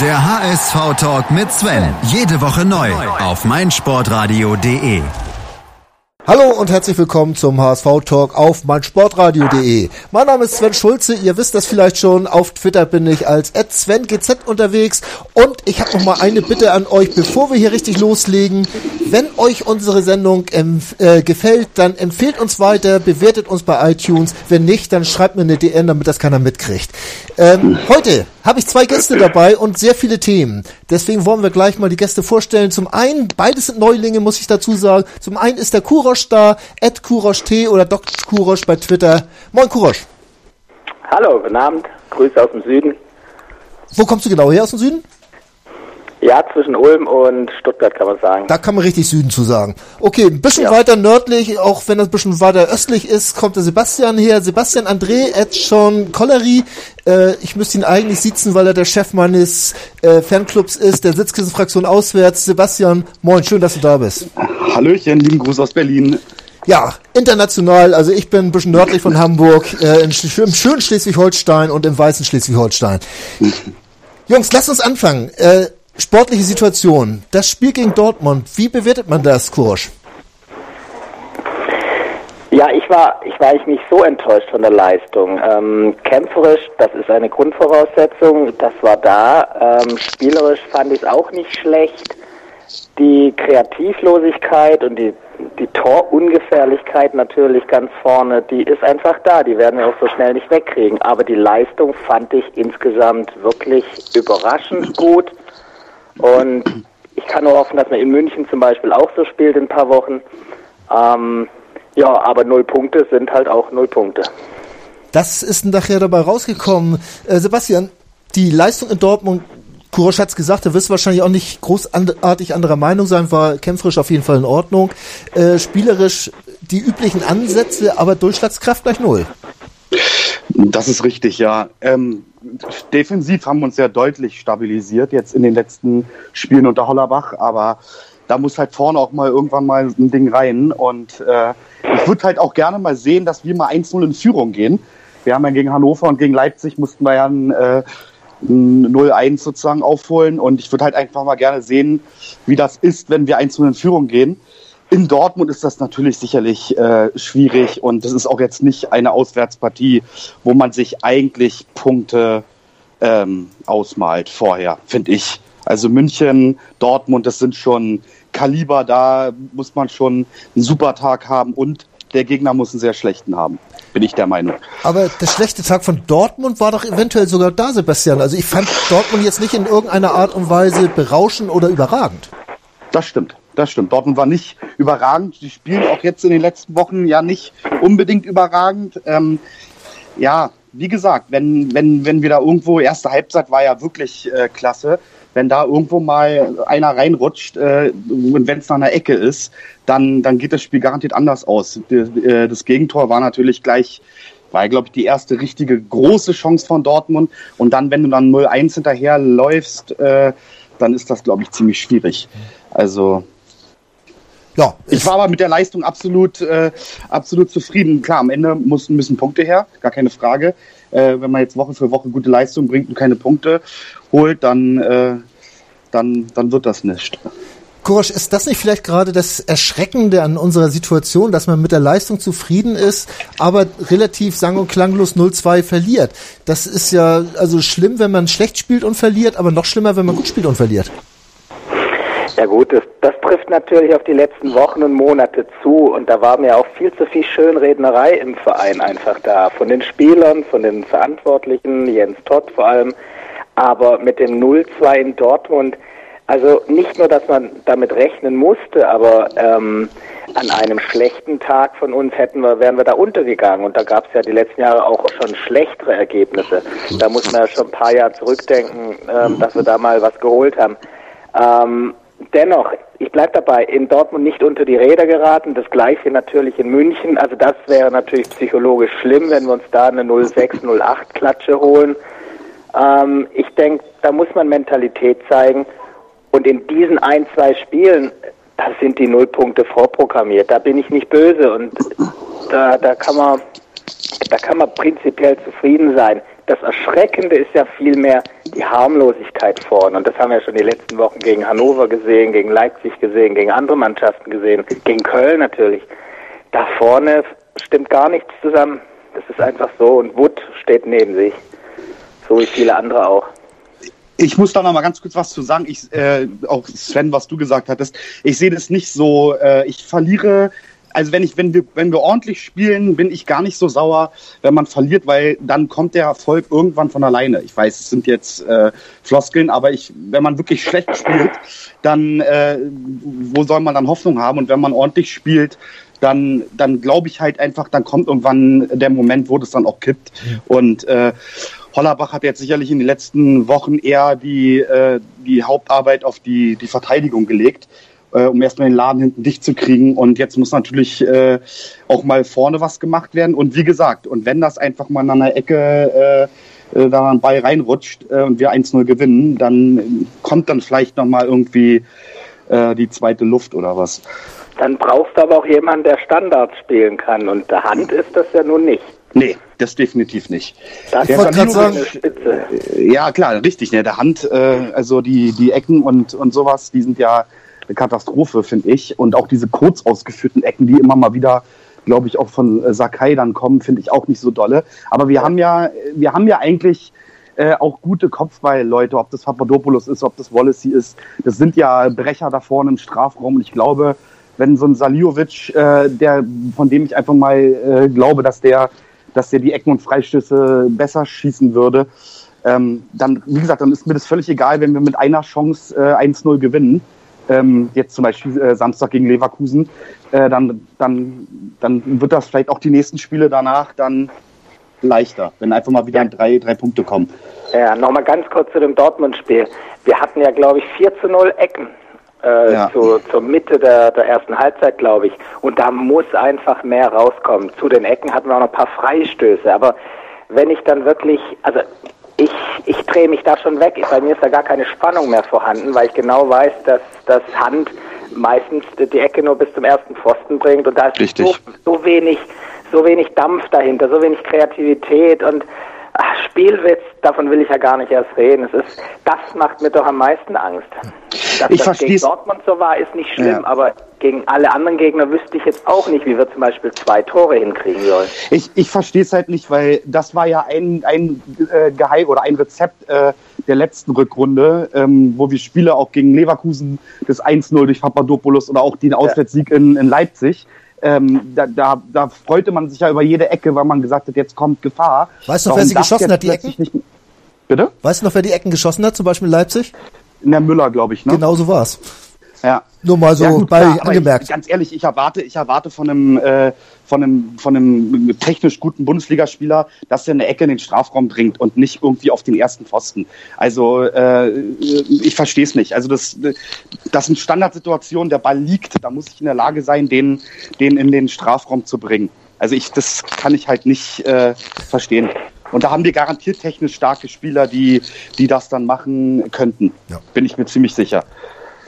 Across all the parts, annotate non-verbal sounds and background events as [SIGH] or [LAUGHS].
Der HSV-Talk mit Sven. Jede Woche neu auf meinsportradio.de. Hallo und herzlich willkommen zum HSV-Talk auf meinsportradio.de. Mein Name ist Sven Schulze, ihr wisst das vielleicht schon, auf Twitter bin ich als SvenGZ unterwegs und ich habe noch mal eine Bitte an euch, bevor wir hier richtig loslegen. Wenn euch unsere Sendung äh, gefällt, dann empfehlt uns weiter, bewertet uns bei iTunes. Wenn nicht, dann schreibt mir eine DN, damit das keiner mitkriegt. Ähm, heute habe ich zwei Gäste [LAUGHS] dabei und sehr viele Themen. Deswegen wollen wir gleich mal die Gäste vorstellen. Zum einen, beides sind Neulinge, muss ich dazu sagen. Zum einen ist der Kurosch da, Ed Kurosch T oder Dr. Kurosch bei Twitter. Moin Kurosch. Hallo, guten Abend. Grüße aus dem Süden. Wo kommst du genau her aus dem Süden? Ja, zwischen Ulm und Stuttgart kann man sagen. Da kann man richtig Süden zu sagen. Okay, ein bisschen ja. weiter nördlich, auch wenn das ein bisschen weiter östlich ist, kommt der Sebastian her. Sebastian André, Ed Sean Collery. Äh, ich müsste ihn eigentlich sitzen, weil er der Chef meines äh, Fanclubs ist, der Sitzkissenfraktion auswärts. Sebastian, moin, schön, dass du da bist. Hallöchen, lieben Gruß aus Berlin. Ja, international, also ich bin ein bisschen nördlich von Hamburg, äh, im schönen Schleswig-Holstein und im weißen Schleswig-Holstein. [LAUGHS] Jungs, lasst uns anfangen. Äh, Sportliche Situation. Das Spiel gegen Dortmund. Wie bewertet man das, Kursch? Ja, ich war, ich war ich nicht so enttäuscht von der Leistung. Ähm, kämpferisch, das ist eine Grundvoraussetzung, das war da. Ähm, spielerisch fand ich es auch nicht schlecht. Die Kreativlosigkeit und die, die Torungefährlichkeit natürlich ganz vorne, die ist einfach da. Die werden wir auch so schnell nicht wegkriegen. Aber die Leistung fand ich insgesamt wirklich überraschend gut. Und ich kann nur hoffen, dass man in München zum Beispiel auch so spielt in ein paar Wochen. Ähm, ja, aber null Punkte sind halt auch null Punkte. Das ist nachher dabei rausgekommen. Äh, Sebastian, die Leistung in Dortmund, Kurosch hat es gesagt, er wirst wahrscheinlich auch nicht großartig anderer Meinung sein, war kämpferisch auf jeden Fall in Ordnung. Äh, spielerisch die üblichen Ansätze, aber Durchschlagskraft gleich null. Das ist richtig, ja. Ähm, defensiv haben wir uns ja deutlich stabilisiert jetzt in den letzten Spielen unter Hollerbach, aber da muss halt vorne auch mal irgendwann mal ein Ding rein. Und äh, ich würde halt auch gerne mal sehen, dass wir mal 1-0 in Führung gehen. Wir haben ja gegen Hannover und gegen Leipzig mussten wir ja ein, äh, ein 0-1 sozusagen aufholen. Und ich würde halt einfach mal gerne sehen, wie das ist, wenn wir 1-0 in Führung gehen. In Dortmund ist das natürlich sicherlich äh, schwierig und das ist auch jetzt nicht eine Auswärtspartie, wo man sich eigentlich Punkte ähm, ausmalt vorher, finde ich. Also München, Dortmund, das sind schon Kaliber, da muss man schon einen super Tag haben und der Gegner muss einen sehr schlechten haben, bin ich der Meinung. Aber der schlechte Tag von Dortmund war doch eventuell sogar da, Sebastian. Also ich fand Dortmund jetzt nicht in irgendeiner Art und Weise berauschend oder überragend. Das stimmt. Das stimmt. Dortmund war nicht überragend. Die spielen auch jetzt in den letzten Wochen ja nicht unbedingt überragend. Ähm, ja, wie gesagt, wenn, wenn, wenn wir da irgendwo, erste Halbzeit war ja wirklich äh, klasse, wenn da irgendwo mal einer reinrutscht äh, und wenn es nach einer Ecke ist, dann, dann geht das Spiel garantiert anders aus. Äh, das Gegentor war natürlich gleich, war, glaube ich, die erste richtige große Chance von Dortmund. Und dann, wenn du dann 0-1 hinterher läufst, äh, dann ist das, glaube ich, ziemlich schwierig. Also ja, ich war aber mit der Leistung absolut, äh, absolut zufrieden. Klar, am Ende mussten müssen Punkte her, gar keine Frage. Äh, wenn man jetzt Woche für Woche gute Leistung bringt und keine Punkte holt, dann, äh, dann, dann wird das nicht. Korosch, ist das nicht vielleicht gerade das Erschreckende an unserer Situation, dass man mit der Leistung zufrieden ist, aber relativ sang- und klanglos 0-2 verliert? Das ist ja also schlimm, wenn man schlecht spielt und verliert, aber noch schlimmer, wenn man gut spielt und verliert. Ja gut, das, das trifft natürlich auf die letzten Wochen und Monate zu und da war mir auch viel zu viel Schönrednerei im Verein einfach da. Von den Spielern, von den Verantwortlichen, Jens Todd vor allem, aber mit dem 0-2 in Dortmund, also nicht nur, dass man damit rechnen musste, aber ähm, an einem schlechten Tag von uns hätten wir, wären wir da untergegangen. Und da gab es ja die letzten Jahre auch schon schlechtere Ergebnisse. Da muss man ja schon ein paar Jahre zurückdenken, ähm, dass wir da mal was geholt haben. Ähm, dennoch, ich bleibe dabei, in Dortmund nicht unter die Räder geraten. Das gleiche natürlich in München. Also das wäre natürlich psychologisch schlimm, wenn wir uns da eine 06, 08 Klatsche holen. Ähm, ich denke, da muss man Mentalität zeigen. Und in diesen ein, zwei Spielen, da sind die Nullpunkte vorprogrammiert. Da bin ich nicht böse und da, da kann man, da kann man prinzipiell zufrieden sein. Das Erschreckende ist ja vielmehr die Harmlosigkeit vorne. Und das haben wir schon die letzten Wochen gegen Hannover gesehen, gegen Leipzig gesehen, gegen andere Mannschaften gesehen, gegen Köln natürlich. Da vorne stimmt gar nichts zusammen. Das ist einfach so. Und Wood steht neben sich. So wie viele andere auch. Ich muss da noch mal ganz kurz was zu sagen. Ich, äh, auch Sven, was du gesagt hattest. Ich sehe das nicht so. Äh, ich verliere also wenn ich, wenn wir, wenn wir ordentlich spielen, bin ich gar nicht so sauer, wenn man verliert, weil dann kommt der Erfolg irgendwann von alleine. Ich weiß, es sind jetzt äh, Floskeln, aber ich, wenn man wirklich schlecht spielt, dann äh, wo soll man dann Hoffnung haben? Und wenn man ordentlich spielt, dann, dann glaube ich halt einfach, dann kommt irgendwann der Moment, wo das dann auch kippt. Und äh, Hollerbach hat jetzt sicherlich in den letzten Wochen eher die, äh, die Hauptarbeit auf die, die Verteidigung gelegt, äh, um erstmal den Laden hinten dicht zu kriegen. Und jetzt muss natürlich äh, auch mal vorne was gemacht werden. Und wie gesagt, und wenn das einfach mal an einer Ecke äh, äh da ein Ball reinrutscht äh, und wir 1-0 gewinnen, dann kommt dann vielleicht nochmal irgendwie äh, die zweite Luft oder was. Dann brauchst du aber auch jemanden, der Standards spielen kann. Und der Hand ist das ja nun nicht. Nee, das definitiv nicht. Das der Salino, sagen. Spitze. ja klar, richtig. Ne? Der Hand, äh, also die, die Ecken und, und sowas, die sind ja eine Katastrophe, finde ich. Und auch diese kurz ausgeführten Ecken, die immer mal wieder, glaube ich, auch von äh, Sakai dann kommen, finde ich auch nicht so dolle. Aber wir haben ja, wir haben ja eigentlich äh, auch gute Kopfball-Leute, ob das Papadopoulos ist, ob das Wallacey ist. Das sind ja Brecher da vorne im Strafraum. Und ich glaube, wenn so ein Saliovic, äh, der, von dem ich einfach mal äh, glaube, dass der, dass der die Ecken und Freistöße besser schießen würde, ähm, dann, wie gesagt, dann ist mir das völlig egal, wenn wir mit einer Chance äh, 1-0 gewinnen. Ähm, jetzt zum Beispiel äh, Samstag gegen Leverkusen, äh, dann, dann, dann wird das vielleicht auch die nächsten Spiele danach dann leichter, wenn einfach mal wieder drei, drei Punkte kommen. Ja, nochmal ganz kurz zu dem Dortmund-Spiel. Wir hatten ja, glaube ich, 4 zu 0 Ecken äh, Ja. zu, zur Mitte der, der ersten Halbzeit, glaube ich. Und da muss einfach mehr rauskommen. Zu den Ecken hatten wir auch noch ein paar Freistöße. Aber wenn ich dann wirklich, also ich, ich drehe mich da schon weg. Bei mir ist da gar keine Spannung mehr vorhanden, weil ich genau weiß, dass das Hand meistens die Ecke nur bis zum ersten Pfosten bringt. Und da ist so, so wenig, so wenig Dampf dahinter, so wenig Kreativität. Und ach, Spielwitz, davon will ich ja gar nicht erst reden. Es ist, das macht mir doch am meisten Angst. Dass Ich das gegen. Dortmund so war, ist nicht schlimm, Ja. aber gegen alle anderen Gegner wüsste ich jetzt auch nicht, wie wir zum Beispiel zwei Tore hinkriegen sollen. Ich, ich verstehe es halt nicht, weil das war ja ein, ein äh, Geheim oder ein Rezept äh, der letzten Rückrunde, ähm, wo wir Spiele auch gegen Leverkusen das 1-0 durch Papadopoulos oder auch den Auswärtssieg in, in Leipzig. Ähm, da, da, da freute man sich ja über jede Ecke, weil man gesagt hat, jetzt kommt Gefahr. Weißt du noch, Warum wer sie geschossen hat, die plötzlich Nicht, bitte? Weißt du noch, wer die Ecken geschossen hat, zum Beispiel in Leipzig? In der Müller, glaube ich. Ne? Genau so war's. Ja. Nur mal so Ja, gut, bei klar, angemerkt. Ich, ganz ehrlich, ich erwarte, ich erwarte von einem, äh, von einem, von einem technisch guten Bundesligaspieler, dass er eine Ecke in den Strafraum bringt und nicht irgendwie auf den ersten Pfosten. Also äh, ich verstehe es nicht. Also das, das sind Standardsituationen, der Ball liegt, da muss ich in der Lage sein, den, den in den Strafraum zu bringen. Also ich, das kann ich halt nicht äh, verstehen. Und da haben wir garantiert technisch starke Spieler, die, die das dann machen könnten. Ja. Bin ich mir ziemlich sicher.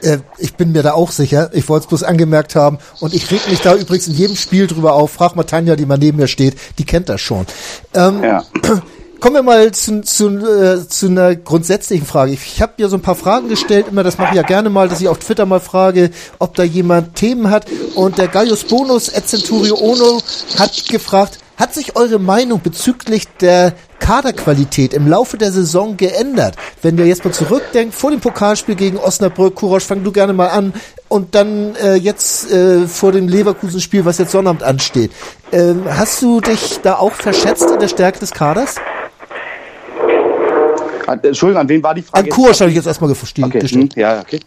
Äh, ich bin mir da auch sicher. Ich wollte es bloß angemerkt haben. Und ich reg mich da übrigens in jedem Spiel drüber auf. Frag mal Tanja, die mal neben mir steht. Die kennt das schon. Ähm, Ja. [CLEARS THROAT] Kommen wir mal zu, zu, äh, zu einer grundsätzlichen Frage. Ich, ich habe ja so ein paar Fragen gestellt, immer das mache ich ja gerne mal, dass ich auf Twitter mal frage, ob da jemand Themen hat. Und der Gaius Bonus Centurio Ono hat gefragt, hat sich eure Meinung bezüglich der Kaderqualität im Laufe der Saison geändert? Wenn ihr jetzt mal zurückdenkt, vor dem Pokalspiel gegen Osnabrück, Kurosch, fang du gerne mal an, und dann äh, jetzt äh, vor dem Leverkusen-Spiel, was jetzt Sonnabend ansteht. Ähm, hast du dich da auch verschätzt in der Stärke des Kaders? Ah, Entschuldigung, an wen war die Frage? An Kurosch habe ich jetzt erstmal gesti- Okay, hm, ja, okay.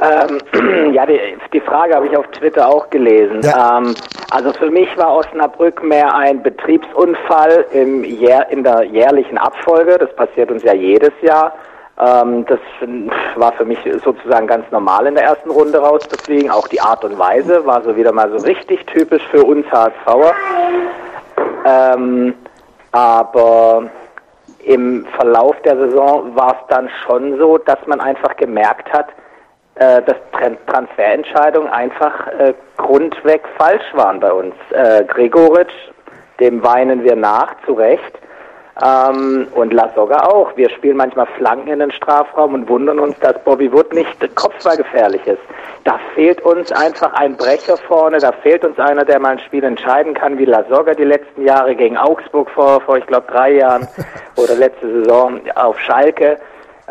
Ähm, [CLEARS THROAT] ja, die, die Frage habe ich auf Twitter auch gelesen. Ja. Ähm, also für mich war Osnabrück mehr ein Betriebsunfall im Jahr, in der jährlichen Abfolge. Das passiert uns ja jedes Jahr. Ähm, das war für mich sozusagen ganz normal in der ersten Runde rauszufliegen. Auch die Art und Weise war so wieder mal so richtig typisch für uns HSVer. Ähm, aber im Verlauf der Saison war es dann schon so, dass man einfach gemerkt hat, äh, dass Tran- Transferentscheidungen einfach äh, grundweg falsch waren bei uns. Äh, Gregoritsch, dem weinen wir nach, zu Recht. Ähm, und Lasogga auch. Wir spielen manchmal Flanken in den Strafraum und wundern uns, dass Bobby Wood nicht kopfballgefährlich ist. Da fehlt uns einfach ein Brecher vorne, da fehlt uns einer, der mal ein Spiel entscheiden kann, wie Lasogga die letzten Jahre gegen Augsburg vor, vor ich glaube, drei Jahren [LAUGHS] oder letzte Saison auf Schalke.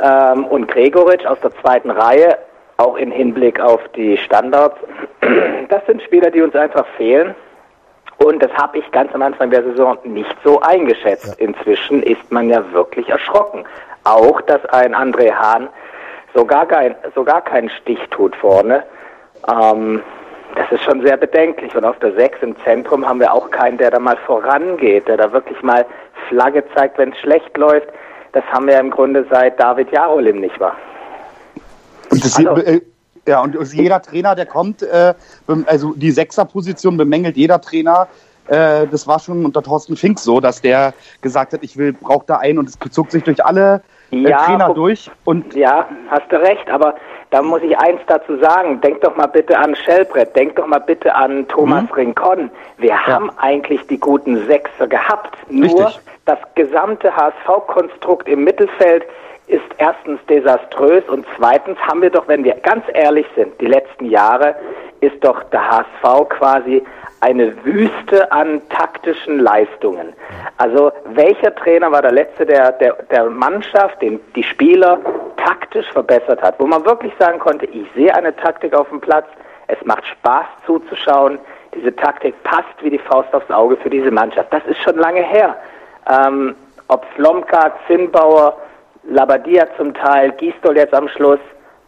Ähm, und Gregoritsch aus der zweiten Reihe, auch im Hinblick auf die Standards. [CLEARS THROAT] Das sind Spieler, die uns einfach fehlen. Und das habe ich ganz am Anfang der Saison nicht so eingeschätzt. Inzwischen ist man ja wirklich erschrocken. Auch, dass ein André Hahn sogar, kein, sogar keinen Stich tut vorne. Ähm, das ist schon sehr bedenklich. Und auf der 6 im Zentrum haben wir auch keinen, der da mal vorangeht, der da wirklich mal Flagge zeigt, wenn es schlecht läuft. Das haben wir im Grunde seit David Jarolim nicht wahr? Und das, also, äh, ja, und jeder Trainer, der kommt, äh, also die Sechserposition bemängelt jeder Trainer. Äh, das war schon unter Thorsten Fink so, dass der gesagt hat, ich will, brauche da einen und es zog sich durch alle äh, ja, Trainer durch. Und ja, hast du recht, aber da muss ich eins dazu sagen. Denk doch mal bitte an Schellbrett, denk doch mal bitte an Thomas mhm. Rincon. Wir ja. haben eigentlich die guten Sechser gehabt. Nur Richtig. das gesamte HSV-Konstrukt im Mittelfeld ist erstens desaströs und zweitens haben wir doch, wenn wir ganz ehrlich sind, die letzten Jahre ist doch der HSV quasi eine Wüste an taktischen Leistungen. Also welcher Trainer war der letzte, der der, der Mannschaft, den die Spieler taktisch verbessert hat, wo man wirklich sagen konnte, ich sehe eine Taktik auf dem Platz, es macht Spaß zuzuschauen, diese Taktik passt wie die Faust aufs Auge für diese Mannschaft. Das ist schon lange her. Ähm, ob Slomka, Zinnbauer, Labadia zum Teil, Gistol jetzt am Schluss.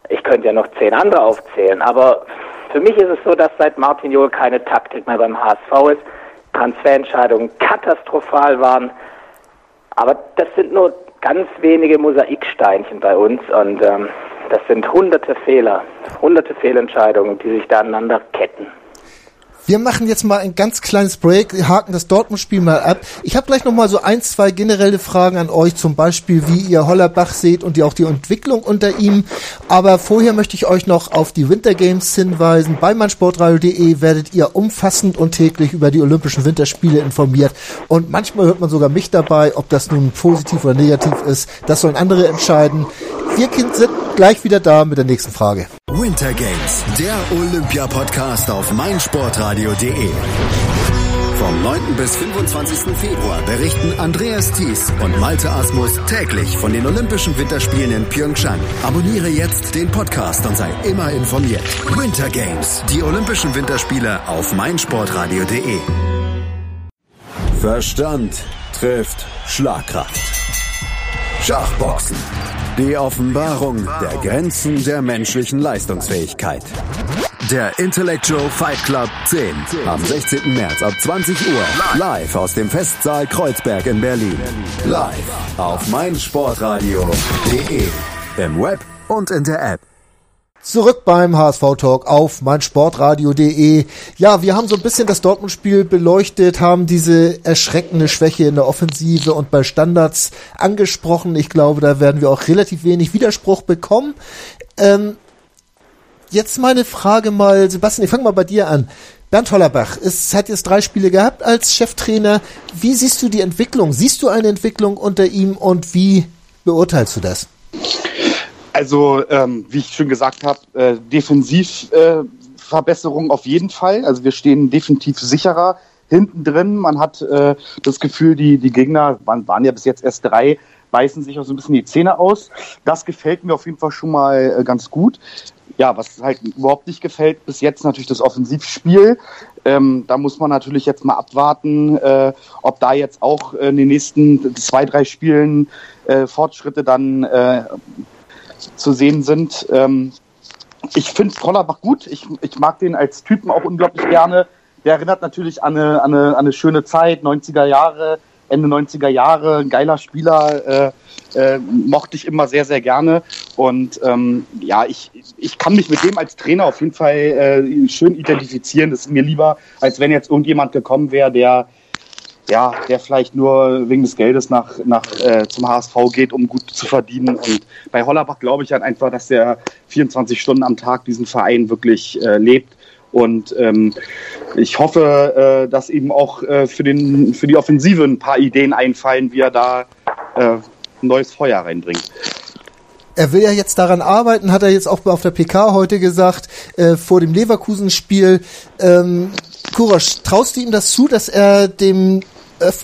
Ich könnte ja noch zehn andere aufzählen, aber für mich ist es so, dass seit Martin Johl keine Taktik mehr beim HSV ist. Transferentscheidungen katastrophal waren. Aber das sind nur ganz wenige Mosaiksteinchen bei uns und ähm, das sind hunderte Fehler, hunderte Fehlentscheidungen, die sich da aneinander ketten. Wir machen jetzt mal ein ganz kleines Break, haken das Dortmund-Spiel mal ab. Ich habe gleich noch mal so ein, zwei generelle Fragen an euch, zum Beispiel, wie ihr Hollerbach seht und die, auch die Entwicklung unter ihm. Aber vorher möchte ich euch noch auf die Winter Games hinweisen. Bei meinsportradio.de werdet ihr umfassend und täglich über die Olympischen Winterspiele informiert. Und manchmal hört man sogar mich dabei, ob das nun positiv oder negativ ist. Das sollen andere entscheiden. Wir sind gleich wieder da mit der nächsten Frage. Winter Games, der Olympia-Podcast auf meinsportradio.de. Vom 9. bis 25. Februar berichten Andreas Thies und Malte Asmus täglich von den Olympischen Winterspielen in Pyeongchang. Abonniere jetzt den Podcast und sei immer informiert. Winter Games, die Olympischen Winterspiele auf meinsportradio.de. Verstand trifft Schlagkraft. Schachboxen die Offenbarung der Grenzen der menschlichen Leistungsfähigkeit. Der Intellectual Fight Club 10 am 16. März ab 20 Uhr live aus dem Festsaal Kreuzberg in Berlin. Live auf meinsportradio.de im Web und in der App. Zurück beim HSV Talk auf meinsportradio.de. Ja, wir haben so ein bisschen das Dortmund-Spiel beleuchtet, haben diese erschreckende Schwäche in der Offensive und bei Standards angesprochen. Ich glaube, da werden wir auch relativ wenig Widerspruch bekommen. Ähm, jetzt meine Frage mal, Sebastian, ich fange mal bei dir an. Bernd Hollerbach es hat jetzt drei Spiele gehabt als Cheftrainer. Wie siehst du die Entwicklung? Siehst du eine Entwicklung unter ihm und wie beurteilst du das? Also, ähm, wie ich schon gesagt habe, äh, Defensivverbesserung äh, auf jeden Fall. Also wir stehen definitiv sicherer hinten drin. Man hat äh, das Gefühl, die, die Gegner waren, waren ja bis jetzt erst drei, beißen sich auch so ein bisschen die Zähne aus. Das gefällt mir auf jeden Fall schon mal äh, ganz gut. Ja, was halt überhaupt nicht gefällt, bis jetzt natürlich das Offensivspiel. Ähm, da muss man natürlich jetzt mal abwarten, äh, ob da jetzt auch in den nächsten zwei, drei Spielen äh, Fortschritte dann äh, zu sehen sind. Ähm, ich finde Trollerbach gut. Ich, ich mag den als Typen auch unglaublich gerne. Der erinnert natürlich an eine, an eine, an eine schöne Zeit, 90er Jahre, Ende 90er Jahre, ein geiler Spieler, äh, äh, mochte ich immer sehr, sehr gerne. Und ähm, ja, ich, ich kann mich mit dem als Trainer auf jeden Fall äh, schön identifizieren. Das ist mir lieber, als wenn jetzt irgendjemand gekommen wäre, der ja, der vielleicht nur wegen des Geldes nach, nach äh, zum HSV geht, um gut zu verdienen. Und bei Hollerbach glaube ich halt einfach, dass der 24 Stunden am Tag diesen Verein wirklich äh, lebt Und ähm, ich hoffe, äh, dass eben auch äh, für, den, für die Offensive ein paar Ideen einfallen, wie er da äh, neues Feuer reinbringt. Er will ja jetzt daran arbeiten, hat er jetzt auch auf der PK heute gesagt, äh, vor dem Leverkusen-Spiel. Ähm, Kurosch, traust du ihm das zu, dass er dem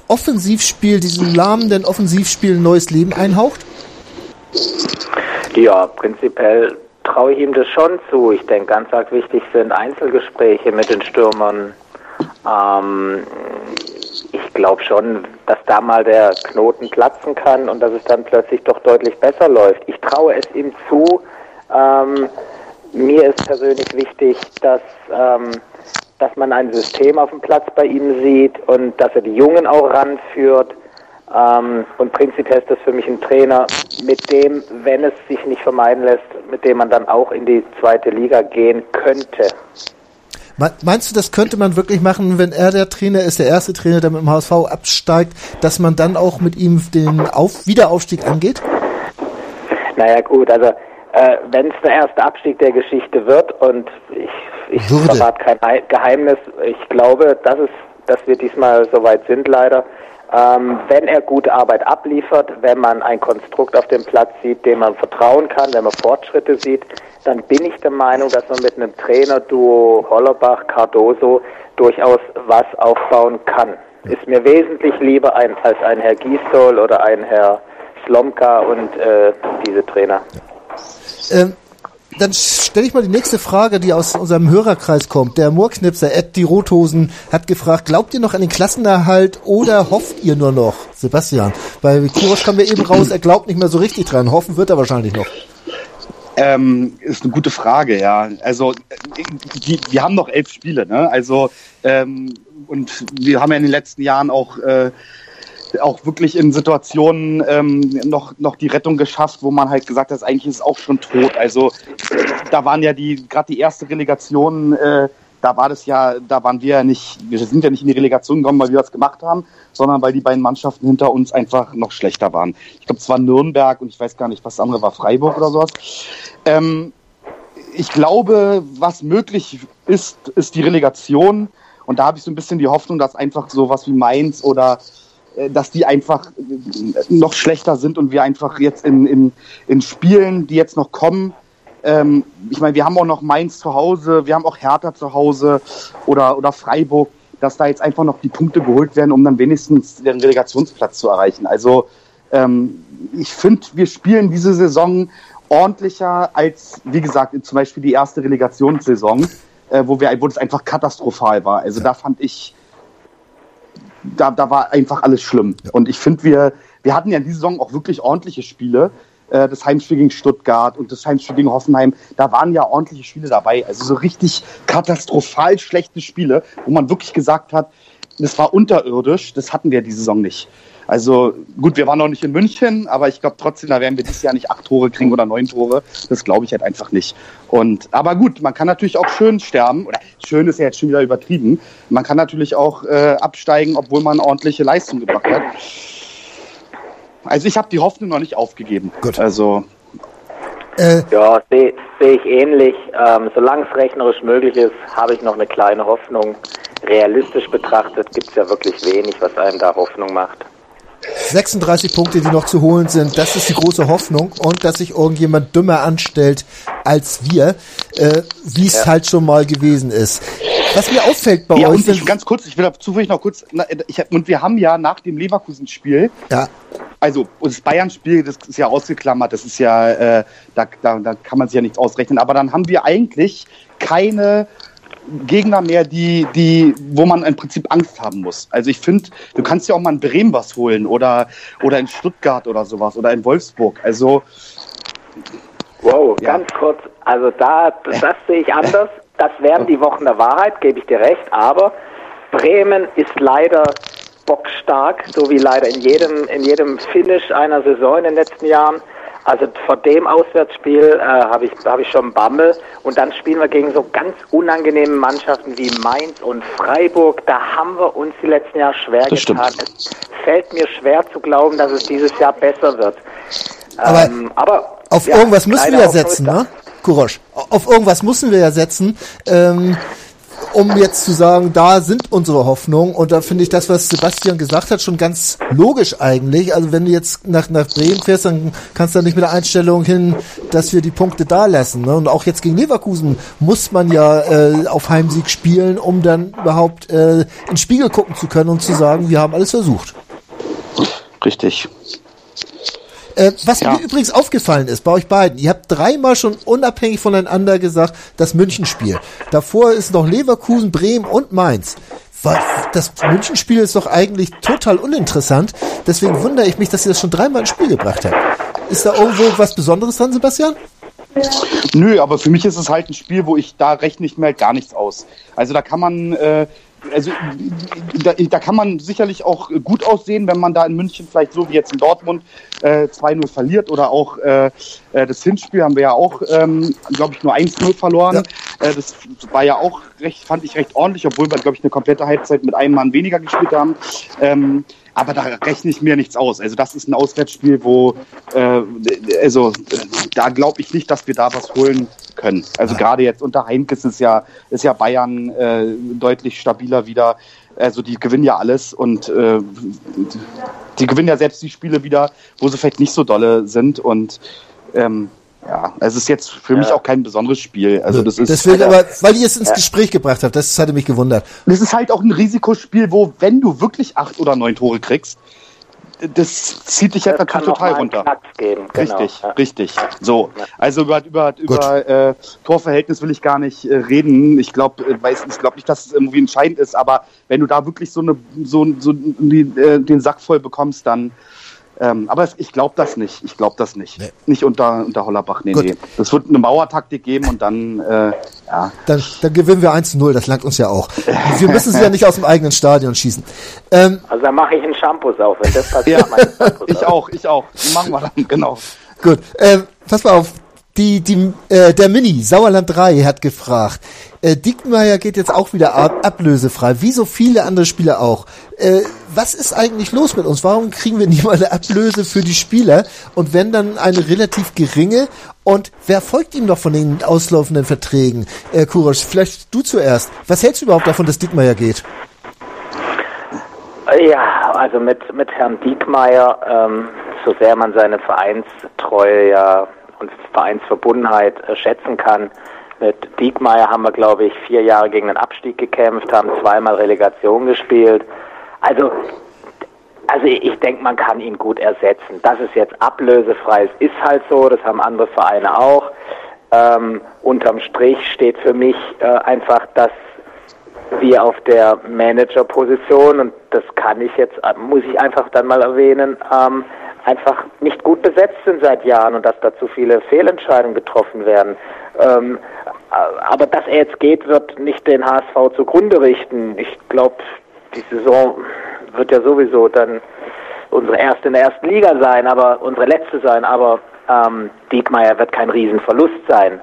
Offensivspiel, diesem lahmenden Offensivspiel ein neues Leben einhaucht? Ja, prinzipiell traue ich ihm das schon zu. Ich denke, ganz arg wichtig sind Einzelgespräche mit den Stürmern. Ähm, ich glaube schon, dass da mal der Knoten platzen kann und dass es dann plötzlich doch deutlich besser läuft. Ich traue es ihm zu. Ähm, mir ist persönlich wichtig, dass, ähm, dass man ein System auf dem Platz bei ihm sieht und dass er die Jungen auch ranführt. Ähm, und prinzipiell ist das für mich ein Trainer, mit dem, wenn es sich nicht vermeiden lässt, mit dem man dann auch in die zweite Liga gehen könnte. Meinst du, das könnte man wirklich machen, wenn er der Trainer ist, der erste Trainer, der mit dem HSV absteigt, dass man dann auch mit ihm den Auf Wiederaufstieg angeht? Naja gut, also äh, wenn es der erste Abstieg der Geschichte wird und ich, ich verrate kein Geheimnis, ich glaube, dass es, dass wir diesmal soweit sind leider, ähm, wenn er gute Arbeit abliefert, wenn man ein Konstrukt auf dem Platz sieht, dem man vertrauen kann, wenn man Fortschritte sieht, dann bin ich der Meinung, dass man mit einem Trainer-Duo Hollerbach, Cardoso durchaus was aufbauen kann. Ist mir wesentlich lieber ein, als ein Herr Gisdol oder ein Herr Slomka und äh, diese Trainer. Ähm, dann stelle ich mal die nächste Frage, die aus unserem Hörerkreis kommt. Der Moorknipser, Ed die Rothosen, hat gefragt, glaubt ihr noch an den Klassenerhalt oder hofft ihr nur noch? Sebastian, bei Kurosch kam mir eben raus, er glaubt nicht mehr so richtig dran. Hoffen wird er wahrscheinlich noch. Ähm, ist eine gute Frage, ja. Also die, wir haben noch elf Spiele, ne? Also ähm, und wir haben ja in den letzten Jahren auch äh, auch wirklich in Situationen ähm, noch, noch die Rettung geschafft, wo man halt gesagt hat, eigentlich ist es auch schon tot. Also da waren ja die, gerade die erste Relegation, äh, da war das ja, da waren wir ja nicht, wir sind ja nicht in die Relegation gekommen, weil wir das gemacht haben, sondern weil die beiden Mannschaften hinter uns einfach noch schlechter waren. Ich glaube, es war Nürnberg und ich weiß gar nicht, was das andere war, Freiburg oder sowas. Ähm, ich glaube, was möglich ist, ist die Relegation. Und da habe ich so ein bisschen die Hoffnung, dass einfach sowas wie Mainz oder dass die einfach noch schlechter sind und wir einfach jetzt in, in, in Spielen, die jetzt noch kommen, ähm, ich meine, wir haben auch noch Mainz zu Hause, wir haben auch Hertha zu Hause oder, oder Freiburg, dass da jetzt einfach noch die Punkte geholt werden, um dann wenigstens den Relegationsplatz zu erreichen. Also ähm, ich finde, wir spielen diese Saison ordentlicher als, wie gesagt, zum Beispiel die erste Relegationssaison, äh, wo, wir, wo es einfach katastrophal war. Also da fand ich, da, da war einfach alles schlimm. Ja. Und ich finde, wir, wir hatten ja in dieser Saison auch wirklich ordentliche Spiele. Äh, das Heimspiel gegen Stuttgart und das Heimspiel gegen Hoffenheim, da waren ja ordentliche Spiele dabei. Also so richtig katastrophal schlechte Spiele, wo man wirklich gesagt hat, das war unterirdisch, das hatten wir diese Saison nicht. Also gut, wir waren noch nicht in München, aber ich glaube trotzdem, da werden wir dieses Jahr nicht acht Tore kriegen oder neun Tore. Das glaube ich halt einfach nicht. Und aber gut, man kann natürlich auch schön sterben. Oder schön ist ja jetzt schon wieder übertrieben. Man kann natürlich auch äh, absteigen, obwohl man ordentliche Leistung gebracht hat. Also ich habe die Hoffnung noch nicht aufgegeben. Gut. Also äh, ja, sehe seh ich ähnlich. Ähm, solange es rechnerisch möglich ist, habe ich noch eine kleine Hoffnung. Realistisch betrachtet gibt es ja wirklich wenig, was einem da Hoffnung macht. 36 Punkte, die noch zu holen sind, das ist die große Hoffnung und dass sich irgendjemand dümmer anstellt als wir, äh, wie es ja. halt schon mal gewesen ist. Was mir auffällt bei ja, euch. Und ich, ganz kurz, ich will dazu vielleicht noch kurz, ich, und wir haben ja nach dem Leverkusen-Spiel, ja. also das Bayern-Spiel, das ist ja ausgeklammert, das ist ja, äh, da, da, da kann man sich ja nichts ausrechnen, aber dann haben wir eigentlich keine Gegner mehr, die, die, wo man im Prinzip Angst haben muss. Also ich finde, du kannst ja auch mal in Bremen was holen oder, oder in Stuttgart oder sowas oder in Wolfsburg. Also Wow, ja. ganz kurz, also da, das, das sehe ich anders. Das wären die Wochen der Wahrheit, gebe ich dir recht, aber Bremen ist leider bockstark, so wie leider in jedem, in jedem Finish einer Saison in den letzten Jahren. Also vor dem Auswärtsspiel äh, habe ich, hab ich schon Bammel. Und dann spielen wir gegen so ganz unangenehme Mannschaften wie Mainz und Freiburg. Da haben wir uns die letzten Jahre schwer das getan. Stimmt. Es fällt mir schwer zu glauben, dass es dieses Jahr besser wird. Aber, ähm, aber auf ja, irgendwas müssen wir ja setzen, ne? Kurosch. Auf irgendwas müssen wir ja setzen. Ähm, um jetzt zu sagen, da sind unsere Hoffnungen. Und da finde ich das, was Sebastian gesagt hat, schon ganz logisch eigentlich. Also wenn du jetzt nach, nach Bremen fährst, dann kannst du da nicht mit der Einstellung hin, dass wir die Punkte da lassen. Ne? Und auch jetzt gegen Leverkusen muss man ja äh, auf Heimsieg spielen, um dann überhaupt äh, in den Spiegel gucken zu können und zu sagen, wir haben alles versucht. Richtig. Äh, was ja. mir übrigens aufgefallen ist bei euch beiden, ihr habt dreimal schon unabhängig voneinander gesagt, das Münchenspiel. Davor ist noch Leverkusen, Bremen und Mainz. Das Münchenspiel ist doch eigentlich total uninteressant. Deswegen wundere ich mich, dass ihr das schon dreimal ins Spiel gebracht habt. Ist da irgendwo was Besonderes dran, Sebastian? Nö, aber für mich ist es halt ein Spiel, wo ich da rechne ich mir halt gar nichts aus. Also da kann man äh, also da, da, kann man sicherlich auch gut aussehen, wenn man da in München vielleicht so wie jetzt in Dortmund äh, 2-0 verliert oder auch äh, äh, das Hinspiel haben wir ja auch, ähm, glaube ich, nur 1-0 verloren. Ja. Äh, das war ja auch recht, fand ich recht ordentlich, obwohl wir, glaube ich, eine komplette Halbzeit mit einem Mann weniger gespielt haben. Ähm, aber da rechne ich mir nichts aus. Also das ist ein Auswärtsspiel, wo äh, also da glaube ich nicht, dass wir da was holen können. Also gerade jetzt unter Heinkes ist ja ist ja Bayern äh, deutlich stabiler wieder. Also die gewinnen ja alles und äh, die gewinnen ja selbst die Spiele wieder, wo sie vielleicht nicht so dolle sind und ähm, ja, es ist jetzt für ja. mich auch kein besonderes Spiel. Also das ist Deswegen, aber weil ihr es ins ja. Gespräch gebracht habt, das hatte mich gewundert. Das ist halt auch ein Risikospiel, wo wenn du wirklich acht oder neun Tore kriegst, das zieht dich halt natürlich total runter. Geben, genau. Richtig, ja. richtig. So, also über über über äh, Torverhältnis will ich gar nicht äh, reden. Ich glaube, äh, weiß, ich glaube nicht, dass es irgendwie entscheidend ist, aber wenn du da wirklich so eine so, so die, äh, den Sack voll bekommst, dann ähm, aber ich glaube das nicht. Ich glaube das nicht. Nee. Nicht unter, unter Hollerbach. Nee, Gut. nee. Das wird eine Mauertaktik geben und dann, äh, ja. Dann, dann gewinnen wir 1-0, das langt uns ja auch. wir müssen sie ja nicht aus dem eigenen Stadion schießen. Ähm, also dann mache ich einen Shampoo auf, wenn das passiert. ja, ich [LAUGHS] auch, ich auch. Machen wir dann, genau. Gut, ähm, pass mal auf. Die, die, äh, der Mini, Sauerland 3, hat gefragt, äh, Dickmeier geht jetzt auch wieder ab, ablösefrei, wie so viele andere Spieler auch. Äh, was ist eigentlich los mit uns? Warum kriegen wir [LAUGHS] nie mal eine Ablöse für die Spieler? Und wenn dann eine relativ geringe? Und wer folgt ihm noch von den auslaufenden Verträgen? Äh, Kurosch, vielleicht du zuerst. Was hältst du überhaupt davon, dass Dickmeier geht? Ja, also mit, mit Herrn Diekmeyer, ähm, so sehr man seine Vereinstreue ja Vereinsverbundenheit äh, schätzen kann. Mit Diekmeyer haben wir, glaube ich, vier Jahre gegen den Abstieg gekämpft, haben zweimal Relegation gespielt. Also, also ich denke, man kann ihn gut ersetzen. Dass es jetzt ablösefrei ist, ist halt so. Das haben andere Vereine auch. Ähm, unterm Strich steht für mich äh, einfach, dass wir auf der Managerposition, und das kann ich jetzt, äh, muss ich einfach dann mal erwähnen, ähm, einfach nicht gut besetzt sind seit Jahren und dass da zu viele Fehlentscheidungen getroffen werden. Ähm, aber dass er jetzt geht, wird nicht den HSV zugrunde richten. Ich glaube, die Saison wird ja sowieso dann unsere erste in der ersten Liga sein, aber unsere letzte sein. Aber ähm, Diekmeyer wird kein Riesenverlust sein.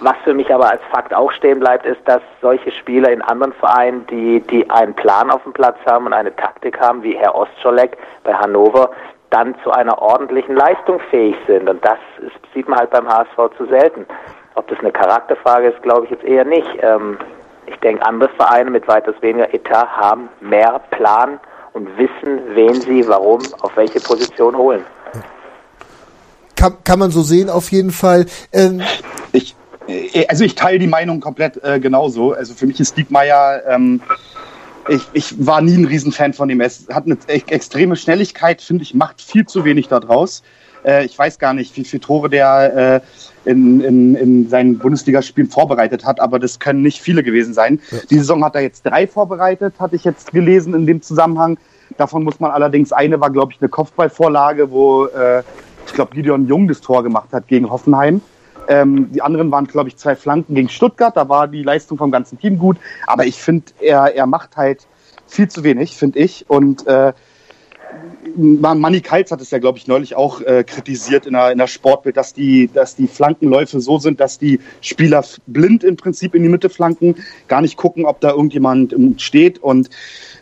Was für mich aber als Fakt auch stehen bleibt, ist, dass solche Spieler in anderen Vereinen, die, die einen Plan auf dem Platz haben und eine Taktik haben, wie Herr Ostscholek bei Hannover, dann zu einer ordentlichen Leistung fähig sind. Und das ist, sieht man halt beim HSV zu selten. Ob das eine Charakterfrage ist, glaube ich jetzt eher nicht. Ähm, ich denke, andere Vereine mit weitaus weniger Etat haben mehr Plan und wissen, wen sie, warum, auf welche Position holen. Kann, kann man so sehen, auf jeden Fall. Ähm ich, äh, also ich teile die Meinung komplett äh, genauso. Also für mich ist Diekmeyer ähm, ich, ich war nie ein Riesenfan von ihm. Er hat eine extreme Schnelligkeit, finde ich, macht viel zu wenig daraus. Äh, ich weiß gar nicht, wie viele Tore der äh, in, in, in seinen Bundesligaspielen vorbereitet hat, aber das können nicht viele gewesen sein. Ja. Die Saison hat er jetzt drei vorbereitet, hatte ich jetzt gelesen in dem Zusammenhang. Davon muss man allerdings, eine war, glaube ich, eine Kopfballvorlage, wo äh, ich glaube, Gideon Jung das Tor gemacht hat gegen Hoffenheim. Ähm, die anderen waren, glaube ich, zwei Flanken gegen Stuttgart. Da war die Leistung vom ganzen Team gut. Aber ich finde, er, er macht halt viel zu wenig, finde ich. Und äh, Manny Kaltz hat es ja, glaube ich, neulich auch äh, kritisiert in der, in der Sportbild, dass die, dass die Flankenläufe so sind, dass die Spieler blind im Prinzip in die Mitte flanken, gar nicht gucken, ob da irgendjemand steht. Und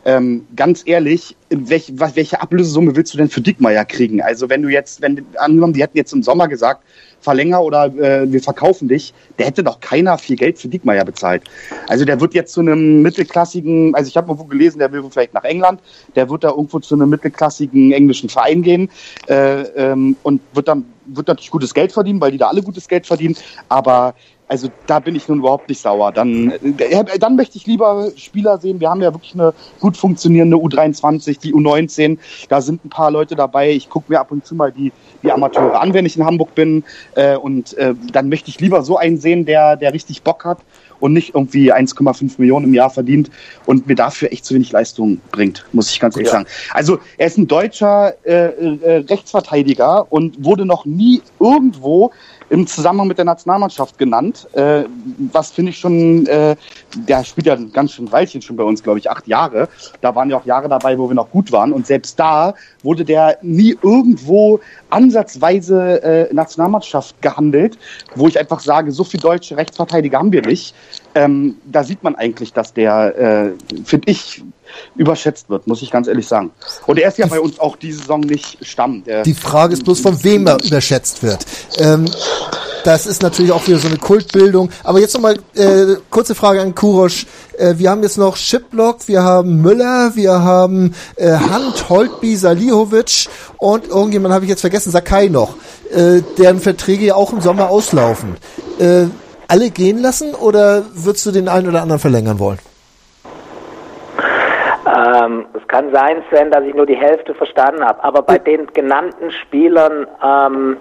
ähm, ganz ehrlich, welche, welche Ablösesumme willst du denn für Dickmeier kriegen? Also wenn du jetzt, wenn angenommen, die hätten jetzt im Sommer gesagt, verlänger oder äh, wir verkaufen dich, der hätte doch keiner viel Geld für Diekmeyer bezahlt. Also der wird jetzt zu einem mittelklassigen, also ich habe irgendwo gelesen, der will vielleicht nach England, der wird da irgendwo zu einem mittelklassigen englischen Verein gehen äh, ähm, und wird dann wird natürlich gutes Geld verdienen, weil die da alle gutes Geld verdienen, aber also da bin ich nun überhaupt nicht sauer. Dann, äh, dann möchte ich lieber Spieler sehen. Wir haben ja wirklich eine gut funktionierende U23, die U19. Da sind ein paar Leute dabei. Ich gucke mir ab und zu mal die, die Amateure an, wenn ich in Hamburg bin. Äh, und äh, dann möchte ich lieber so einen sehen, der, der richtig Bock hat und nicht irgendwie 1,5 Millionen im Jahr verdient und mir dafür echt zu wenig Leistung bringt, muss ich ganz ehrlich ja. sagen. Also er ist ein deutscher äh, äh, Rechtsverteidiger und wurde noch nie irgendwo im Zusammenhang mit der Nationalmannschaft genannt, äh, was finde ich schon, äh, der spielt ja ganz schön Weilchen schon bei uns, glaube ich, acht Jahre. Da waren ja auch Jahre dabei, wo wir noch gut waren und selbst da wurde der nie irgendwo ansatzweise äh, Nationalmannschaft gehandelt, wo ich einfach sage, so viele deutsche Rechtsverteidiger haben wir nicht. Ähm, da sieht man eigentlich, dass der, äh, finde ich, überschätzt wird, muss ich ganz ehrlich sagen. Und er ist ja bei uns auch diese Saison nicht Stamm. Die Frage ist bloß, von wem er überschätzt wird. Ähm, das ist natürlich auch wieder so eine Kultbildung. Aber jetzt nochmal äh, kurze Frage an Kurosch. Äh, wir haben jetzt noch Shiplock, wir haben Müller, wir haben äh, Hand, Holtby, Salihovic und irgendjemand habe ich jetzt vergessen, Sakai noch, äh, deren Verträge ja auch im Sommer auslaufen. Äh, alle gehen lassen oder würdest du den einen oder anderen verlängern wollen? Ähm, es kann sein, Sven, dass ich nur die Hälfte verstanden habe. Aber bei den genannten Spielern, ähm,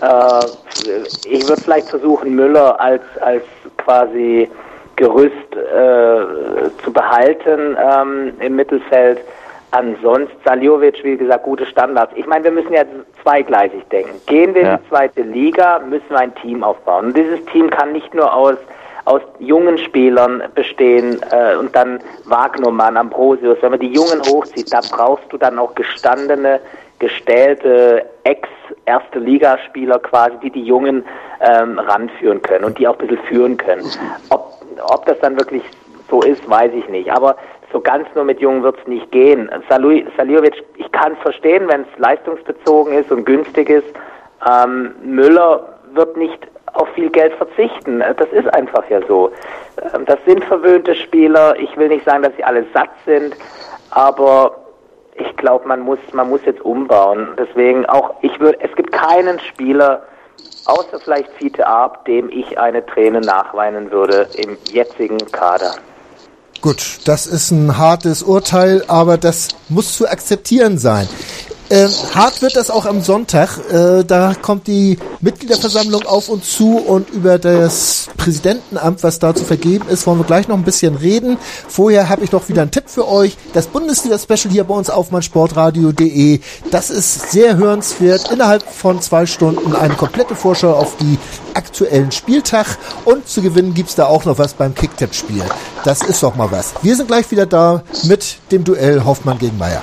äh, ich würde vielleicht versuchen, Müller als, als quasi Gerüst äh, zu behalten ähm, im Mittelfeld. Ansonsten Saljovic, wie gesagt, gute Standards. Ich meine, wir müssen ja zweigleisig denken. Gehen wir ja. in die zweite Liga, müssen wir ein Team aufbauen. Und dieses Team kann nicht nur aus aus jungen Spielern bestehen äh, und dann Wagnermann, Ambrosius. Wenn man die Jungen hochzieht, da brauchst du dann auch gestandene, gestellte Ex-Erste Ligaspieler quasi, die die Jungen ähm, ranführen können und die auch ein bisschen führen können. Ob, ob das dann wirklich so ist, weiß ich nicht. Aber so ganz nur mit Jungen wird es nicht gehen. Saliovic, ich kann es verstehen, wenn es leistungsbezogen ist und günstig ist. Ähm, Müller wird nicht auf viel Geld verzichten. Das ist einfach ja so. Ähm, das sind verwöhnte Spieler. Ich will nicht sagen, dass sie alle satt sind, aber ich glaube, man muss, man muss jetzt umbauen. Deswegen auch, ich würde, es gibt keinen Spieler, außer vielleicht Fiete Arp, dem ich eine Träne nachweinen würde im jetzigen Kader. Gut, das ist ein hartes Urteil, aber das muss zu akzeptieren sein. Äh, hart wird das auch am Sonntag. Äh, da kommt die Mitgliederversammlung auf uns zu und über das Präsidentenamt, was da zu vergeben ist, wollen wir gleich noch ein bisschen reden. Vorher habe ich noch wieder einen Tipp für euch. Das Bundesliga-Special hier bei uns auf meinsportradio.de. Das ist sehr hörenswert. Innerhalb von zwei Stunden eine komplette Vorschau auf die aktuellen Spieltag. Und zu gewinnen gibt's da auch noch was beim Kicktipp-Spiel. Das ist doch mal was. Wir sind gleich wieder da mit dem Duell Hoffmann gegen Meier.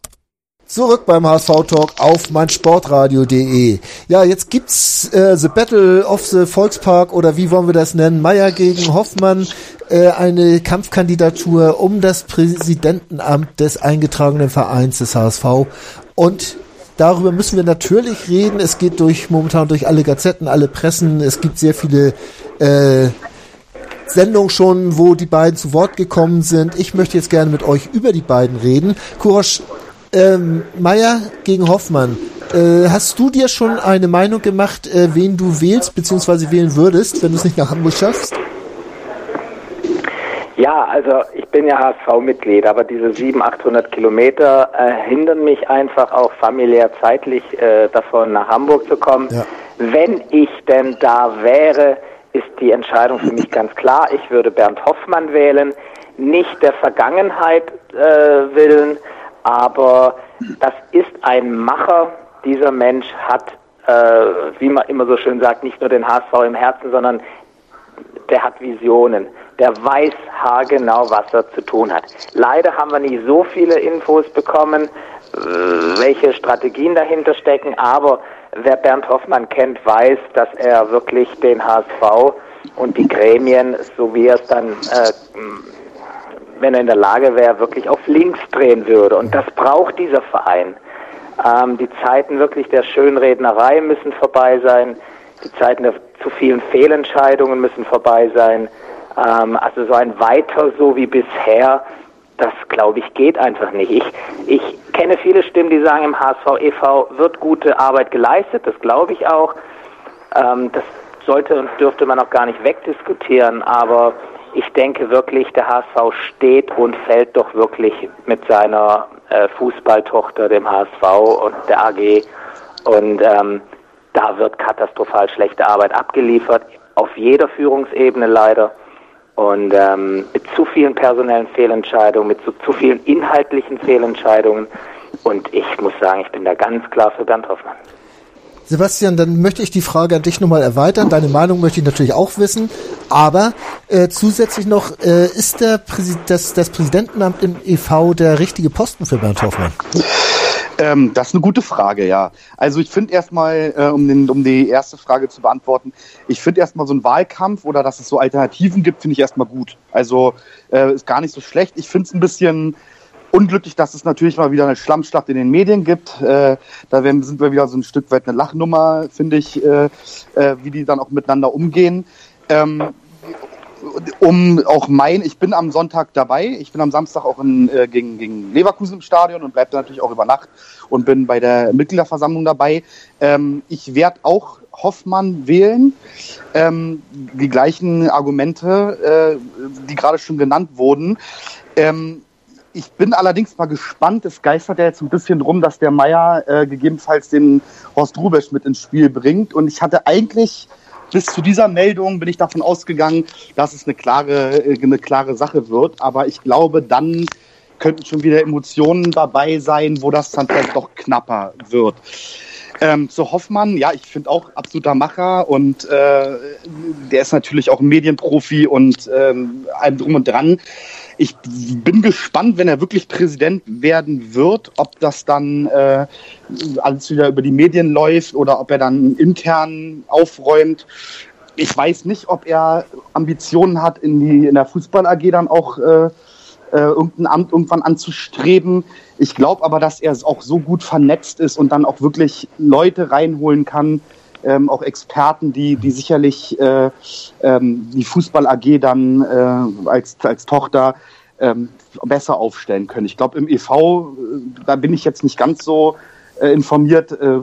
Zurück beim HSV Talk auf meinsportradio.de. Ja, jetzt gibt's äh, The Battle of the Volkspark oder wie wollen wir das nennen? Meier gegen Hoffmann, äh, eine Kampfkandidatur um das Präsidentenamt des eingetragenen Vereins des HSV und Darüber müssen wir natürlich reden. Es geht durch momentan durch alle Gazetten, alle Pressen. Es gibt sehr viele äh, Sendungen schon, wo die beiden zu Wort gekommen sind. Ich möchte jetzt gerne mit euch über die beiden reden. Kurosch, ähm, Meier gegen Hoffmann. Äh, hast du dir schon eine Meinung gemacht, äh, wen du wählst bzw. wählen würdest, wenn du es nicht nach Hamburg schaffst? Ja, also ich bin ja HSV-Mitglied, aber diese 700, 800 Kilometer äh, hindern mich einfach auch familiär zeitlich äh, davon, nach Hamburg zu kommen. Ja. Wenn ich denn da wäre, ist die Entscheidung für mich ganz klar. Ich würde Bernd Hoffmann wählen, nicht der Vergangenheit äh, willen, aber das ist ein Macher. Dieser Mensch hat, äh, wie man immer so schön sagt, nicht nur den HSV im Herzen, sondern der hat Visionen. Der weiß haargenau, was er zu tun hat. Leider haben wir nicht so viele Infos bekommen, äh, welche Strategien dahinter stecken, aber wer Bernd Hoffmann kennt, weiß, dass er wirklich den HSV und die Gremien, so wie er es dann, äh, wenn er in der Lage wäre, wirklich auf links drehen würde. Und das braucht dieser Verein. Ähm, die Zeiten wirklich der Schönrednerei müssen vorbei sein. Die Zeiten der zu vielen Fehlentscheidungen müssen vorbei sein. Ähm, also so ein weiter so wie bisher, das glaube ich geht einfach nicht. Ich, ich kenne viele Stimmen, die sagen, im HSV e.V. wird gute Arbeit geleistet, das glaube ich auch. Ähm, das sollte und dürfte man auch gar nicht wegdiskutieren, aber ich denke wirklich, der HSV steht und fällt doch wirklich mit seiner äh, Fußballtochter, dem HSV und der AG. Und ähm, da wird katastrophal schlechte Arbeit abgeliefert, auf jeder Führungsebene leider. Und ähm, mit zu vielen personellen Fehlentscheidungen, mit zu, zu vielen inhaltlichen Fehlentscheidungen. Und ich muss sagen, ich bin da ganz klar für Bernd Hoffmann. Sebastian, dann möchte ich die Frage an dich nochmal erweitern. Deine Meinung möchte ich natürlich auch wissen. Aber äh, zusätzlich noch, äh, ist der Präsi das, das Präsidentenamt im EV der richtige Posten für Bernd Hoffmann? Ähm, das ist eine gute Frage, ja. Also ich finde erstmal, äh, um, den, um die erste Frage zu beantworten, ich finde erstmal so einen Wahlkampf oder dass es so Alternativen gibt, finde ich erstmal gut. Also äh, ist gar nicht so schlecht. Ich finde es ein bisschen unglücklich, dass es natürlich mal wieder eine Schlammschlacht in den Medien gibt. Äh, da werden, sind wir wieder so ein Stück weit eine Lachnummer, finde ich, äh, äh, wie die dann auch miteinander umgehen. Ähm, um auch mein, ich bin am Sonntag dabei, ich bin am Samstag auch in, äh, gegen, gegen Leverkusen im Stadion und bleibe natürlich auch über Nacht und bin bei der Mitgliederversammlung dabei. Ähm, ich werde auch Hoffmann wählen. Ähm, die gleichen Argumente, äh, die gerade schon genannt wurden. Ähm, ich bin allerdings mal gespannt. Es geistert ja jetzt ein bisschen drum, dass der Meier äh, gegebenenfalls den Horst Rubesch mit ins Spiel bringt. Und ich hatte eigentlich bis zu dieser Meldung bin ich davon ausgegangen, dass es eine klare, äh, eine klare Sache wird. Aber ich glaube, dann könnten schon wieder Emotionen dabei sein, wo das dann vielleicht doch knapper wird. Ähm, zu Hoffmann, ja, ich finde auch absoluter Macher und äh, der ist natürlich auch Medienprofi und ähm, allem drum und dran. Ich bin gespannt, wenn er wirklich Präsident werden wird, ob das dann äh, alles wieder über die Medien läuft oder ob er dann intern aufräumt. Ich weiß nicht, ob er Ambitionen hat, in, die, in der Fußball AG dann auch äh, äh, irgendein Amt irgendwann anzustreben. Ich glaube aber, dass er auch so gut vernetzt ist und dann auch wirklich Leute reinholen kann, ähm, auch Experten, die, die sicherlich äh, ähm, die Fußball AG dann äh, als, als Tochter ähm, besser aufstellen können. Ich glaube, im EV, äh, da bin ich jetzt nicht ganz so äh, informiert, äh,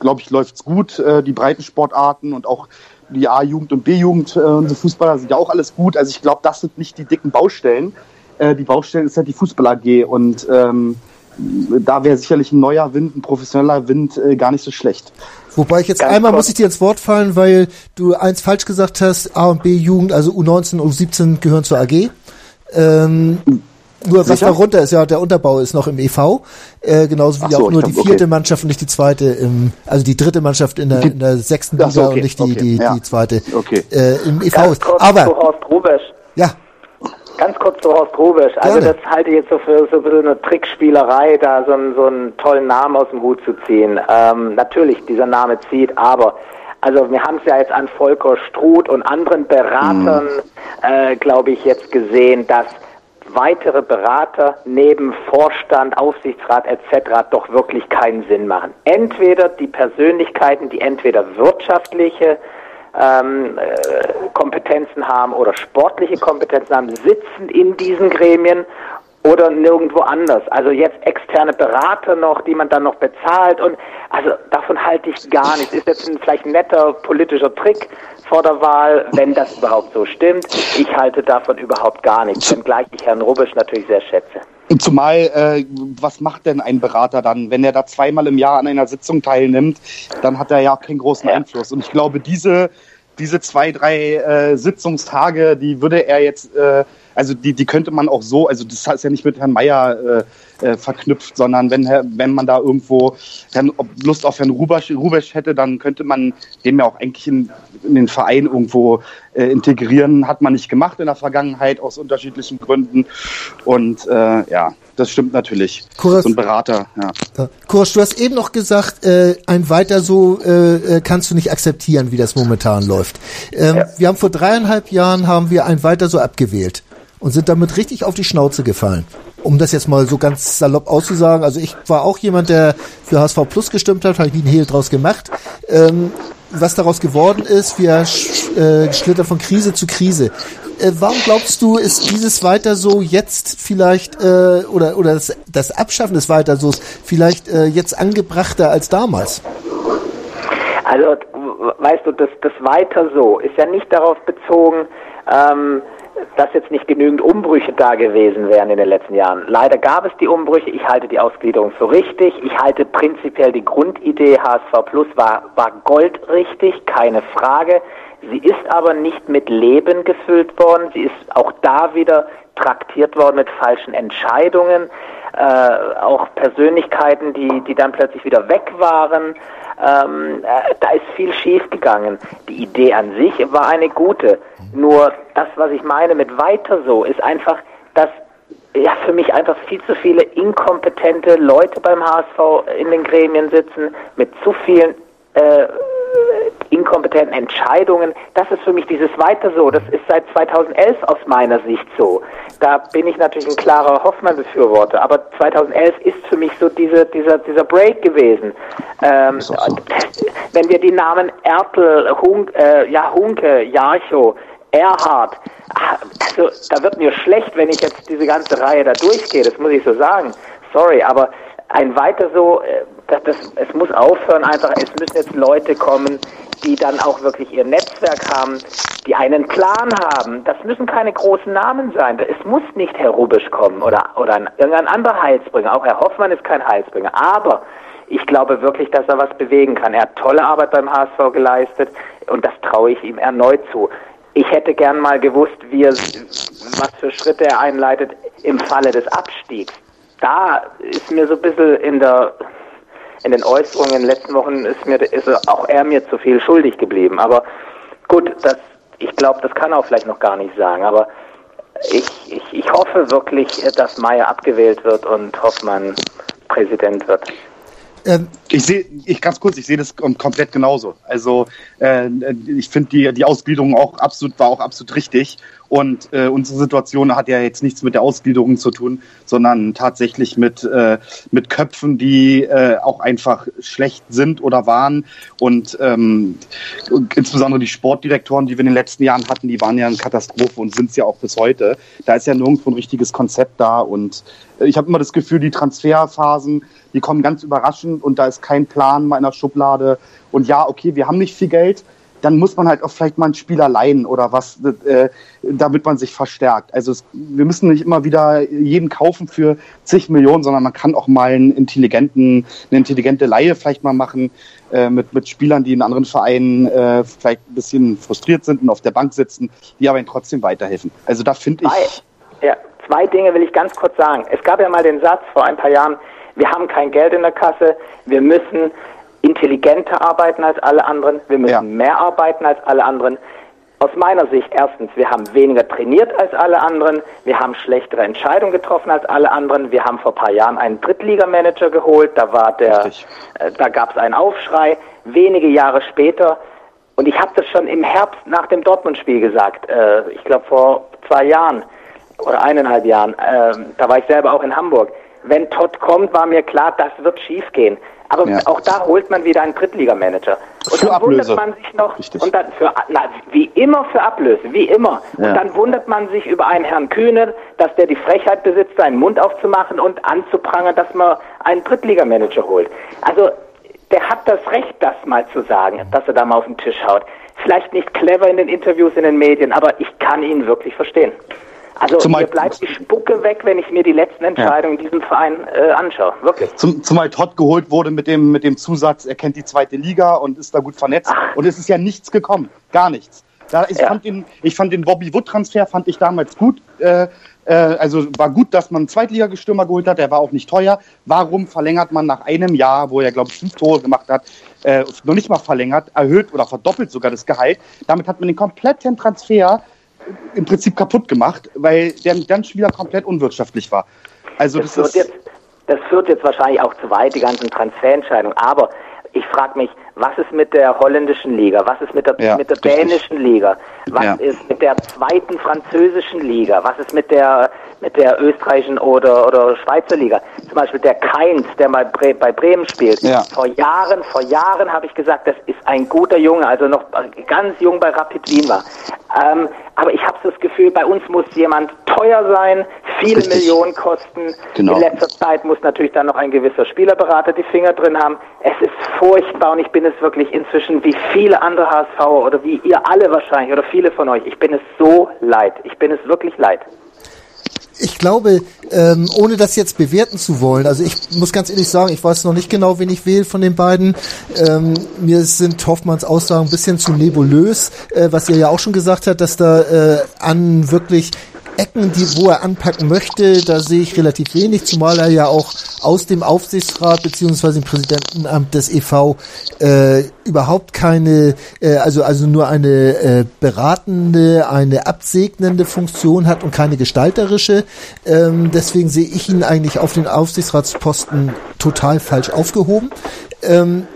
glaube ich, läuft's gut. Äh, die Breitensportarten und auch die A-Jugend und B-Jugend, äh, unsere Fußballer sind ja auch alles gut. Also ich glaube, das sind nicht die dicken Baustellen. Äh, die Baustelle ist ja die Fußball AG und ähm, da wäre sicherlich ein neuer Wind, ein professioneller Wind äh, gar nicht so schlecht. Wobei ich jetzt Ganz einmal kurz. muss ich dir ins Wort fallen, weil du eins falsch gesagt hast, A und B Jugend, also U19 und U17 gehören zur AG. Ähm, nur Sicher? was darunter ist, ja, der Unterbau ist noch im EV, äh, genauso wie so, auch nur die vierte okay. Mannschaft und nicht die zweite, im, also die dritte Mannschaft in der, in der sechsten Liga so, okay, und nicht die, okay, die, ja. die zweite okay. äh, im EV Ganz ist. Aber ja. Ganz kurz zu Horst Rubisch. Also Gerne. das halte ich jetzt so für so eine Trickspielerei, da so einen, so einen tollen Namen aus dem Hut zu ziehen. Ähm, natürlich, dieser Name zieht, aber also wir haben es ja jetzt an Volker Struth und anderen Beratern, mhm. äh, glaube ich, jetzt gesehen, dass weitere Berater neben Vorstand, Aufsichtsrat etc. doch wirklich keinen Sinn machen. Entweder die Persönlichkeiten, die entweder wirtschaftliche ähm, äh, Kompetenzen haben oder sportliche Kompetenzen haben, sitzen in diesen Gremien oder nirgendwo anders. Also jetzt externe Berater noch, die man dann noch bezahlt und also davon halte ich gar nichts. Ist jetzt ein, vielleicht ein netter politischer Trick vor der Wahl, wenn das überhaupt so stimmt. Ich halte davon überhaupt gar nichts, wenngleich ich Herrn Rubisch natürlich sehr schätze. Zumal, äh, was macht denn ein Berater dann? Wenn er da zweimal im Jahr an einer Sitzung teilnimmt, dann hat er ja keinen großen ja. Einfluss. Und ich glaube, diese, diese zwei, drei äh, Sitzungstage, die würde er jetzt äh, also die, die könnte man auch so, also das ist ja nicht mit Herrn Meier äh, äh, verknüpft, sondern wenn, wenn man da irgendwo Herrn, Lust auf Herrn Rubesch, Rubesch hätte, dann könnte man den ja auch eigentlich in, in den Verein irgendwo äh, integrieren. Hat man nicht gemacht in der Vergangenheit aus unterschiedlichen Gründen. Und äh, ja, das stimmt natürlich. Kuras, so ein Berater, ja. Kuras, du hast eben noch gesagt, äh, ein weiter so äh, äh, kannst du nicht akzeptieren, wie das momentan läuft. Ähm, ja. Wir haben vor dreieinhalb Jahren haben wir ein weiter so abgewählt und sind damit richtig auf die Schnauze gefallen. Um das jetzt mal so ganz salopp auszusagen, also ich war auch jemand, der für HSV Plus gestimmt hat, habe ich nie einen Hehl draus gemacht. Ähm, was daraus geworden ist, wir äh, schlittern von Krise zu Krise. Äh, warum glaubst du, ist dieses weiter so jetzt vielleicht äh, oder oder das, das Abschaffen des weiter so vielleicht äh, jetzt angebrachter als damals? Also weißt du, das das weiter so ist ja nicht darauf bezogen. Ähm, dass jetzt nicht genügend Umbrüche da gewesen wären in den letzten Jahren. Leider gab es die Umbrüche. Ich halte die Ausgliederung für richtig. Ich halte prinzipiell die Grundidee HSV Plus war, war goldrichtig, keine Frage. Sie ist aber nicht mit Leben gefüllt worden. Sie ist auch da wieder traktiert worden mit falschen Entscheidungen. Äh, auch Persönlichkeiten, die, die dann plötzlich wieder weg waren. Ähm, äh, da ist viel schief gegangen. Die Idee an sich war eine gute. Nur das, was ich meine mit weiter so, ist einfach, dass ja für mich einfach viel zu viele inkompetente Leute beim HSV in den Gremien sitzen, mit zu vielen äh, inkompetenten Entscheidungen. Das ist für mich dieses weiter so. Das ist seit 2011 aus meiner Sicht so. Da bin ich natürlich ein klarer Hoffmann-Befürworter. Aber 2011 ist für mich so diese, dieser, dieser Break gewesen. Ähm, so. [LAUGHS] Wenn wir die Namen Ertel, Hunk, äh, ja, Hunke, Jarcho, Erhard, also da wird mir schlecht, wenn ich jetzt diese ganze Reihe da durchgehe. Das muss ich so sagen. Sorry, aber ein weiter so, äh, das, das, es muss aufhören einfach, es müssen jetzt Leute kommen, die dann auch wirklich ihr Netzwerk haben, die einen Plan haben. Das müssen keine großen Namen sein. Es muss nicht Herr Rubisch kommen oder, oder ein, irgendein anderer Heilsbringer. Auch Herr Hoffmann ist kein Heilsbringer. Aber ich glaube wirklich, dass er was bewegen kann. Er hat tolle Arbeit beim HSV geleistet und das traue ich ihm erneut zu. Ich hätte gern mal gewusst, wie er, was für Schritte er einleitet im Falle des Abstiegs. Da ist mir so ein bisschen in der in den Äußerungen in den letzten Wochen ist mir ist auch er mir zu viel schuldig geblieben. Aber gut, das, ich glaube, das kann er auch vielleicht noch gar nicht sagen. Aber ich, ich, ich hoffe wirklich, dass Meyer abgewählt wird und Hoffmann Präsident wird. Ähm, ich sehe, ich ganz kurz, ich sehe das komplett genauso. Also äh, ich finde die die Ausgliederung auch absolut war auch absolut richtig und äh, unsere Situation hat ja jetzt nichts mit der Ausgliederung zu tun, sondern tatsächlich mit, äh, mit Köpfen, die äh, auch einfach schlecht sind oder waren. Und, ähm, insbesondere die Sportdirektoren, die wir in den letzten Jahren hatten, die waren ja eine Katastrophe und sind es ja auch bis heute. Da ist ja nirgendwo ein richtiges Konzept da. Und äh, ich habe immer das Gefühl, die Transferphasen, die kommen ganz überraschend und da ist kein Plan mal in der Schublade. Und ja, okay, wir haben nicht viel Geld dann muss man halt auch vielleicht mal einen Spieler leihen oder was, äh, damit man sich verstärkt. Also es, wir müssen nicht immer wieder jeden kaufen für zig Millionen, sondern man kann auch mal einen intelligenten, eine intelligente Laie vielleicht mal machen äh, mit, mit Spielern, die in anderen Vereinen äh, vielleicht ein bisschen frustriert sind und auf der Bank sitzen, die aber ihnen trotzdem weiterhelfen. Also da finde ich. Ja, zwei Dinge will ich ganz kurz sagen. Es gab ja mal den Satz vor ein paar Jahren, wir haben kein Geld in der Kasse, wir müssen intelligenter arbeiten als alle anderen, wir müssen ja. mehr arbeiten als alle anderen. Aus meiner Sicht erstens, wir haben weniger trainiert als alle anderen, wir haben schlechtere Entscheidungen getroffen als alle anderen, wir haben vor ein paar Jahren einen Drittligamanager geholt, da war der, äh, da gab es einen Aufschrei. Wenige Jahre später, und ich habe das schon im Herbst nach dem Dortmund-Spiel gesagt, äh, ich glaube vor zwei Jahren oder eineinhalb Jahren, äh, da war ich selber auch in Hamburg. Wenn Todd kommt, war mir klar, das wird schiefgehen. Aber ja. auch da holt man wieder einen Drittligamanager. Und für dann Ablöse. wundert man sich noch, Richtig. und dann für, na, wie immer für Ablöse, wie immer. Ja. Und dann wundert man sich über einen Herrn Kühne, dass der die Frechheit besitzt, seinen Mund aufzumachen und anzuprangern, dass man einen Drittligamanager holt. Also, der hat das Recht, das mal zu sagen, dass er da mal auf den Tisch haut. Vielleicht nicht clever in den Interviews in den Medien, aber ich kann ihn wirklich verstehen. Also zumal, mir bleibt die Spucke weg, wenn ich mir die letzten Entscheidungen ja. in diesem Verein äh, anschaue. Wirklich. Zum, zumal Todd geholt wurde mit dem, mit dem Zusatz, er kennt die zweite Liga und ist da gut vernetzt. Ach. Und es ist ja nichts gekommen. Gar nichts. Da, ich, ja. fand den, ich fand den Bobby Wood-Transfer fand ich damals gut. Äh, äh, also war gut, dass man einen Zweitligastürmer geholt hat. Der war auch nicht teuer. Warum verlängert man nach einem Jahr, wo er, glaube ich, fünf Tore gemacht hat, äh, noch nicht mal verlängert, erhöht oder verdoppelt sogar das Gehalt? Damit hat man den kompletten Transfer im Prinzip kaputt gemacht, weil der dann schon wieder komplett unwirtschaftlich war. Also das, das, ist jetzt, das führt jetzt wahrscheinlich auch zu weit, die ganzen Transferentscheidungen. Aber ich frage mich, was ist mit der holländischen Liga? Was ist mit der, ja, mit der dänischen Liga? Was ja. ist mit der zweiten französischen Liga? Was ist mit der mit der österreichischen oder, oder Schweizer Liga. Zum Beispiel der Keins, der mal Bre bei Bremen spielt. Ja. Vor Jahren, vor Jahren habe ich gesagt, das ist ein guter Junge, also noch ganz jung bei Rapid Wien war. Ähm, aber ich habe das Gefühl, bei uns muss jemand teuer sein, viele Richtig. Millionen kosten. Genau. In letzter Zeit muss natürlich dann noch ein gewisser Spielerberater die Finger drin haben. Es ist furchtbar und ich bin es wirklich inzwischen wie viele andere HSV oder wie ihr alle wahrscheinlich oder viele von euch. Ich bin es so leid. Ich bin es wirklich leid ich glaube, ähm, ohne das jetzt bewerten zu wollen, also ich muss ganz ehrlich sagen, ich weiß noch nicht genau, wen ich wähle von den beiden. Ähm, mir sind Hoffmanns Aussagen ein bisschen zu nebulös, äh, was ihr ja auch schon gesagt hat, dass da äh, an wirklich Ecken, die, wo er anpacken möchte, da sehe ich relativ wenig, zumal er ja auch aus dem Aufsichtsrat beziehungsweise dem Präsidentenamt des EV äh, überhaupt keine, äh, also also nur eine äh, beratende, eine absegnende Funktion hat und keine gestalterische. Ähm, deswegen sehe ich ihn eigentlich auf den Aufsichtsratsposten total falsch aufgehoben. Ähm,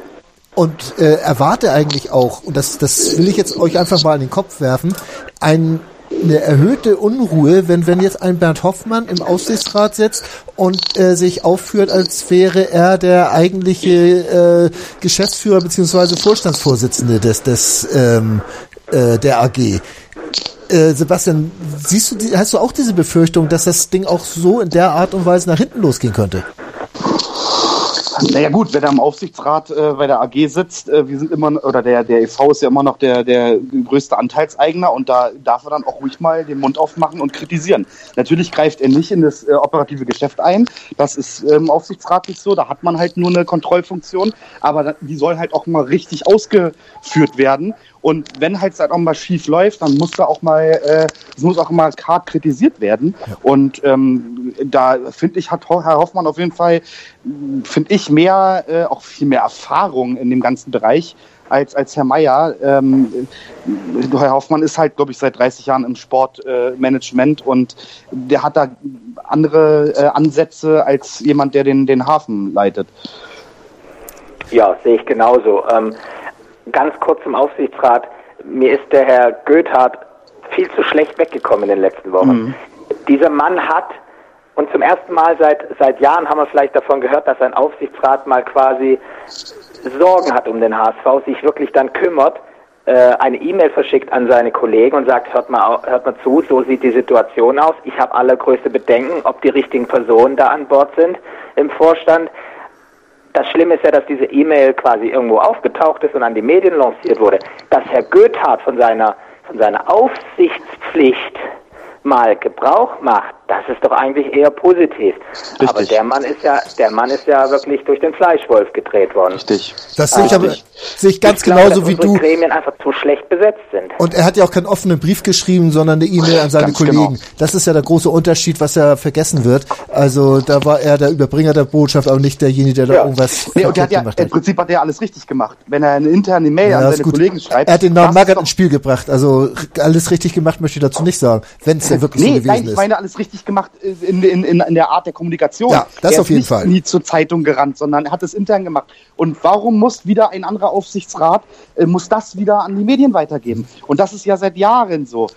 und äh, erwarte eigentlich auch, und das, das will ich jetzt euch einfach mal in den Kopf werfen, ein eine erhöhte Unruhe, wenn, wenn jetzt ein Bernd Hoffmann im Aufsichtsrat sitzt und äh, sich aufführt, als wäre er der eigentliche äh, Geschäftsführer beziehungsweise Vorstandsvorsitzende des, des ähm, äh, der AG. Äh, Sebastian, siehst du, hast du auch diese Befürchtung, dass das Ding auch so in der Art und Weise nach hinten losgehen könnte? Naja gut, wenn er im Aufsichtsrat äh, bei der AG sitzt, äh, wir sind immer, oder der, der EV ist ja immer noch der, der größte Anteilseigner und da darf er dann auch ruhig mal den Mund aufmachen und kritisieren. Natürlich greift er nicht in das äh, operative Geschäft ein, das ist äh, im Aufsichtsrat nicht so, da hat man halt nur eine Kontrollfunktion, aber die soll halt auch mal richtig ausgeführt werden und wenn halt auch mal schief läuft, dann muss da auch mal, äh, es muss auch mal hart kritisiert werden. Ja. Und ähm, da finde ich, hat Herr Hoffmann auf jeden Fall, finde ich, mehr, äh, auch viel mehr Erfahrung in dem ganzen Bereich als, als Herr Meier. Ähm, Herr Hoffmann ist halt, glaube ich, seit 30 Jahren im Sportmanagement äh, und der hat da andere äh, Ansätze als jemand, der den, den Hafen leitet. Ja, sehe ich genauso. Ähm, ganz kurz zum Aufsichtsrat. Mir ist der Herr Goethardt viel zu schlecht weggekommen in den letzten Wochen. Mhm. Dieser Mann hat, und zum ersten Mal seit, seit Jahren haben wir vielleicht davon gehört, dass ein Aufsichtsrat mal quasi Sorgen hat um den HSV, sich wirklich dann kümmert, äh, eine E-Mail verschickt an seine Kollegen und sagt, hört mal, hört mal zu, so sieht die Situation aus. Ich habe allergrößte Bedenken, ob die richtigen Personen da an Bord sind im Vorstand das Schlimme ist ja, dass diese E-Mail quasi irgendwo aufgetaucht ist und an die Medien lanciert wurde. Dass Herr Goethardt von seiner, von seiner Aufsichtspflicht mal Gebrauch macht, das ist doch eigentlich eher positiv. Richtig. Aber der Mann ist ja, der Mann ist ja wirklich durch den Fleischwolf gedreht worden. Richtig. Das sehe ich aber sehe ich ganz ich genauso glaube, wie du. Gremien einfach zu schlecht besetzt sind. Und er hat ja auch keinen offenen Brief geschrieben, sondern eine E-Mail an seine ganz Kollegen. Genau. Das ist ja der große Unterschied, was ja vergessen wird. Also da war er der Überbringer der Botschaft, aber nicht derjenige, der da ja. irgendwas nee, und der hat ja, Im Prinzip hat er alles richtig gemacht. Wenn er eine interne Mail ja, an seine Kollegen schreibt. Er hat den Namen Magath ins Spiel gebracht. Also alles richtig gemacht möchte ich dazu nicht sagen, wenn es ja wirklich nee, so gewesen nein, ist. ich meine alles richtig gemacht in in, in, in der Art der Kommunikation. Ja, das er auf jeden Fall. nie zur Zeitung gerannt, sondern er hat es intern gemacht. Und warum muss wieder ein anderer Aufsichtsrat, äh, muss das wieder an die Medien weitergeben? Und das ist ja seit Jahren so.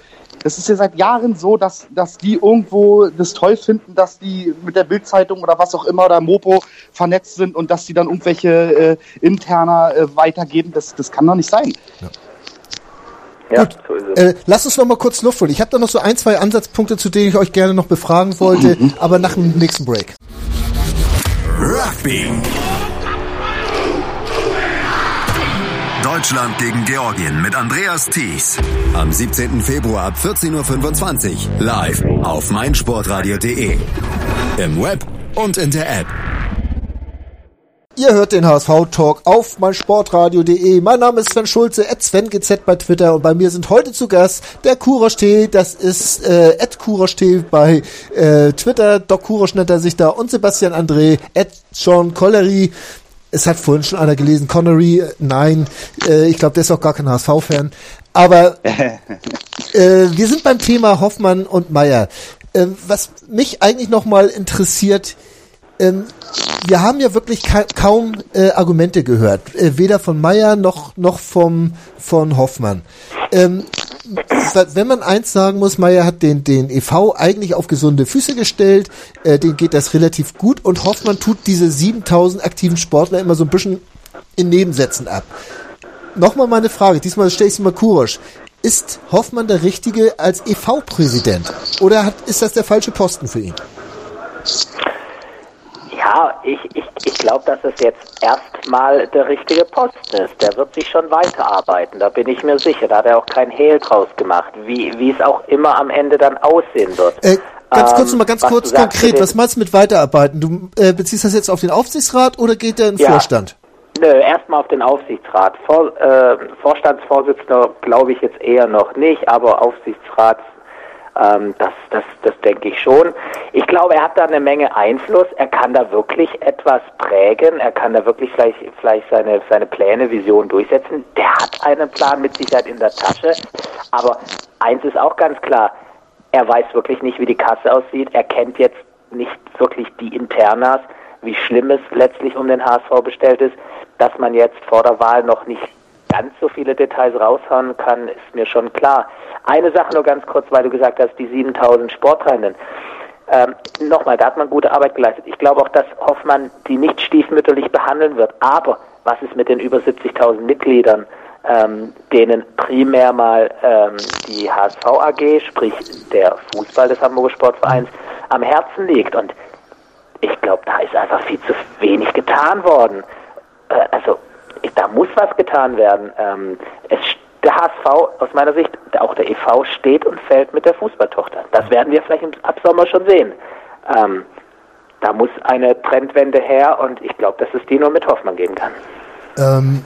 Das ist ja seit Jahren so, dass, dass die irgendwo das toll finden, dass die mit der Bildzeitung oder was auch immer oder Mopo vernetzt sind und dass die dann irgendwelche äh, interner äh, weitergeben. Das, das kann doch nicht sein. Ja. Ja, Gut, so äh, lass uns noch mal kurz Luft holen. Ich habe da noch so ein, zwei Ansatzpunkte, zu denen ich euch gerne noch befragen wollte, mhm. aber nach dem nächsten Break. Rugby. Deutschland gegen Georgien mit Andreas Thies. Am 17. Februar ab 14.25 Uhr live auf meinsportradio.de. Im Web und in der App. Ihr hört den HSV-Talk auf meinsportradio.de. Mein Name ist Sven Schulze, at SvenGZ bei Twitter und bei mir sind heute zu Gast der Kurosch T, das ist äh, at Kurosch T bei äh, Twitter, Doc Kurosch nennt er sich da und Sebastian André, at Sean Collery. Es hat vorhin schon einer gelesen, Connery, nein, äh, ich glaube, der ist auch gar kein HSV-Fan. Aber [LAUGHS] äh, wir sind beim Thema Hoffmann und Meier. Äh, was mich eigentlich nochmal interessiert, ähm, wir haben ja wirklich ka kaum äh, Argumente gehört, äh, weder von Meyer noch noch vom von Hoffmann. Ähm, wenn man eins sagen muss, Meyer hat den den EV eigentlich auf gesunde Füße gestellt, äh, den geht das relativ gut und Hoffmann tut diese 7000 aktiven Sportler immer so ein bisschen in Nebensätzen ab. Nochmal meine Frage, diesmal stelle ich sie mal Kurosch. Ist Hoffmann der Richtige als EV-Präsident oder hat, ist das der falsche Posten für ihn? Ja, ich, ich, ich glaube, dass es jetzt erstmal der richtige Posten ist. Der wird sich schon weiterarbeiten, da bin ich mir sicher. Da hat er auch kein Hehl draus gemacht, wie, wie es auch immer am Ende dann aussehen wird. Äh, ganz kurz ähm, mal ganz kurz konkret, was meinst du mit weiterarbeiten? Du äh, beziehst das jetzt auf den Aufsichtsrat oder geht der in den ja. Vorstand? Nö, erstmal auf den Aufsichtsrat. Vor, äh, Vorstandsvorsitzender glaube ich jetzt eher noch nicht, aber Aufsichtsrat ähm, das, das, das denke ich schon. Ich glaube, er hat da eine Menge Einfluss. Er kann da wirklich etwas prägen. Er kann da wirklich vielleicht, vielleicht seine, seine Pläne, Visionen durchsetzen. Der hat einen Plan mit Sicherheit in der Tasche. Aber eins ist auch ganz klar. Er weiß wirklich nicht, wie die Kasse aussieht. Er kennt jetzt nicht wirklich die Internas, wie schlimm es letztlich um den HSV bestellt ist. Dass man jetzt vor der Wahl noch nicht ganz so viele Details raushauen kann, ist mir schon klar. Eine Sache nur ganz kurz, weil du gesagt hast, die 7000 Sportrennen. Ähm, Nochmal, da hat man gute Arbeit geleistet. Ich glaube auch, dass Hoffmann die nicht stiefmütterlich behandeln wird. Aber was ist mit den über 70.000 Mitgliedern, ähm, denen primär mal ähm, die HSV AG, sprich der Fußball des Hamburger Sportvereins, am Herzen liegt? Und ich glaube, da ist einfach viel zu wenig getan worden. Äh, also da muss was getan werden. Ähm, es der HSV aus meiner Sicht, auch der EV steht und fällt mit der Fußballtochter. Das werden wir vielleicht ab Sommer schon sehen. Ähm, da muss eine Trendwende her und ich glaube, dass es die nur mit Hoffmann geben kann. Ähm,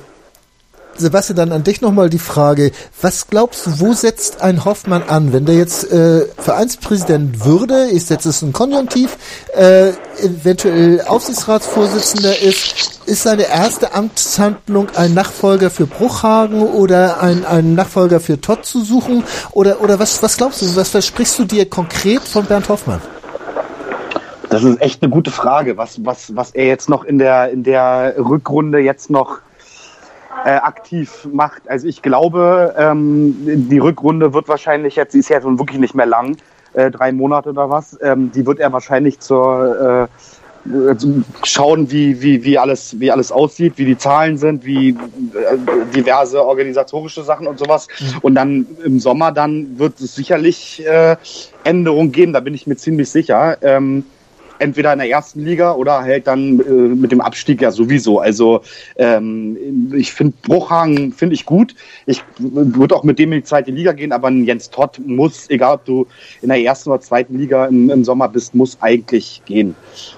Sebastian, dann an dich nochmal die Frage, was glaubst du, wo setzt ein Hoffmann an, wenn der jetzt äh, Vereinspräsident würde, ich setze es ein Konjunktiv, äh, eventuell Aufsichtsratsvorsitzender ist, ist seine erste Amtshandlung ein Nachfolger für Bruchhagen oder ein, ein Nachfolger für Todd zu suchen? Oder, oder was, was glaubst du, was versprichst du dir konkret von Bernd Hoffmann? Das ist echt eine gute Frage, was, was, was er jetzt noch in der, in der Rückrunde jetzt noch äh, aktiv macht. Also ich glaube, ähm, die Rückrunde wird wahrscheinlich jetzt, sie ist ja nun wirklich nicht mehr lang, äh, drei Monate oder was, ähm, die wird er wahrscheinlich zur äh, schauen, wie, wie, wie, alles, wie alles aussieht, wie die Zahlen sind, wie äh, diverse organisatorische Sachen und sowas. Mhm. Und dann im Sommer dann wird es sicherlich äh, Änderungen geben, da bin ich mir ziemlich sicher. Ähm, entweder in der ersten Liga oder halt dann äh, mit dem Abstieg ja sowieso. Also ähm, ich finde Bruchhagen finde ich gut. Ich würde auch mit dem in die zweite Liga gehen, aber ein Jens Todd muss, egal ob du in der ersten oder zweiten Liga im, im Sommer bist, muss eigentlich gehen.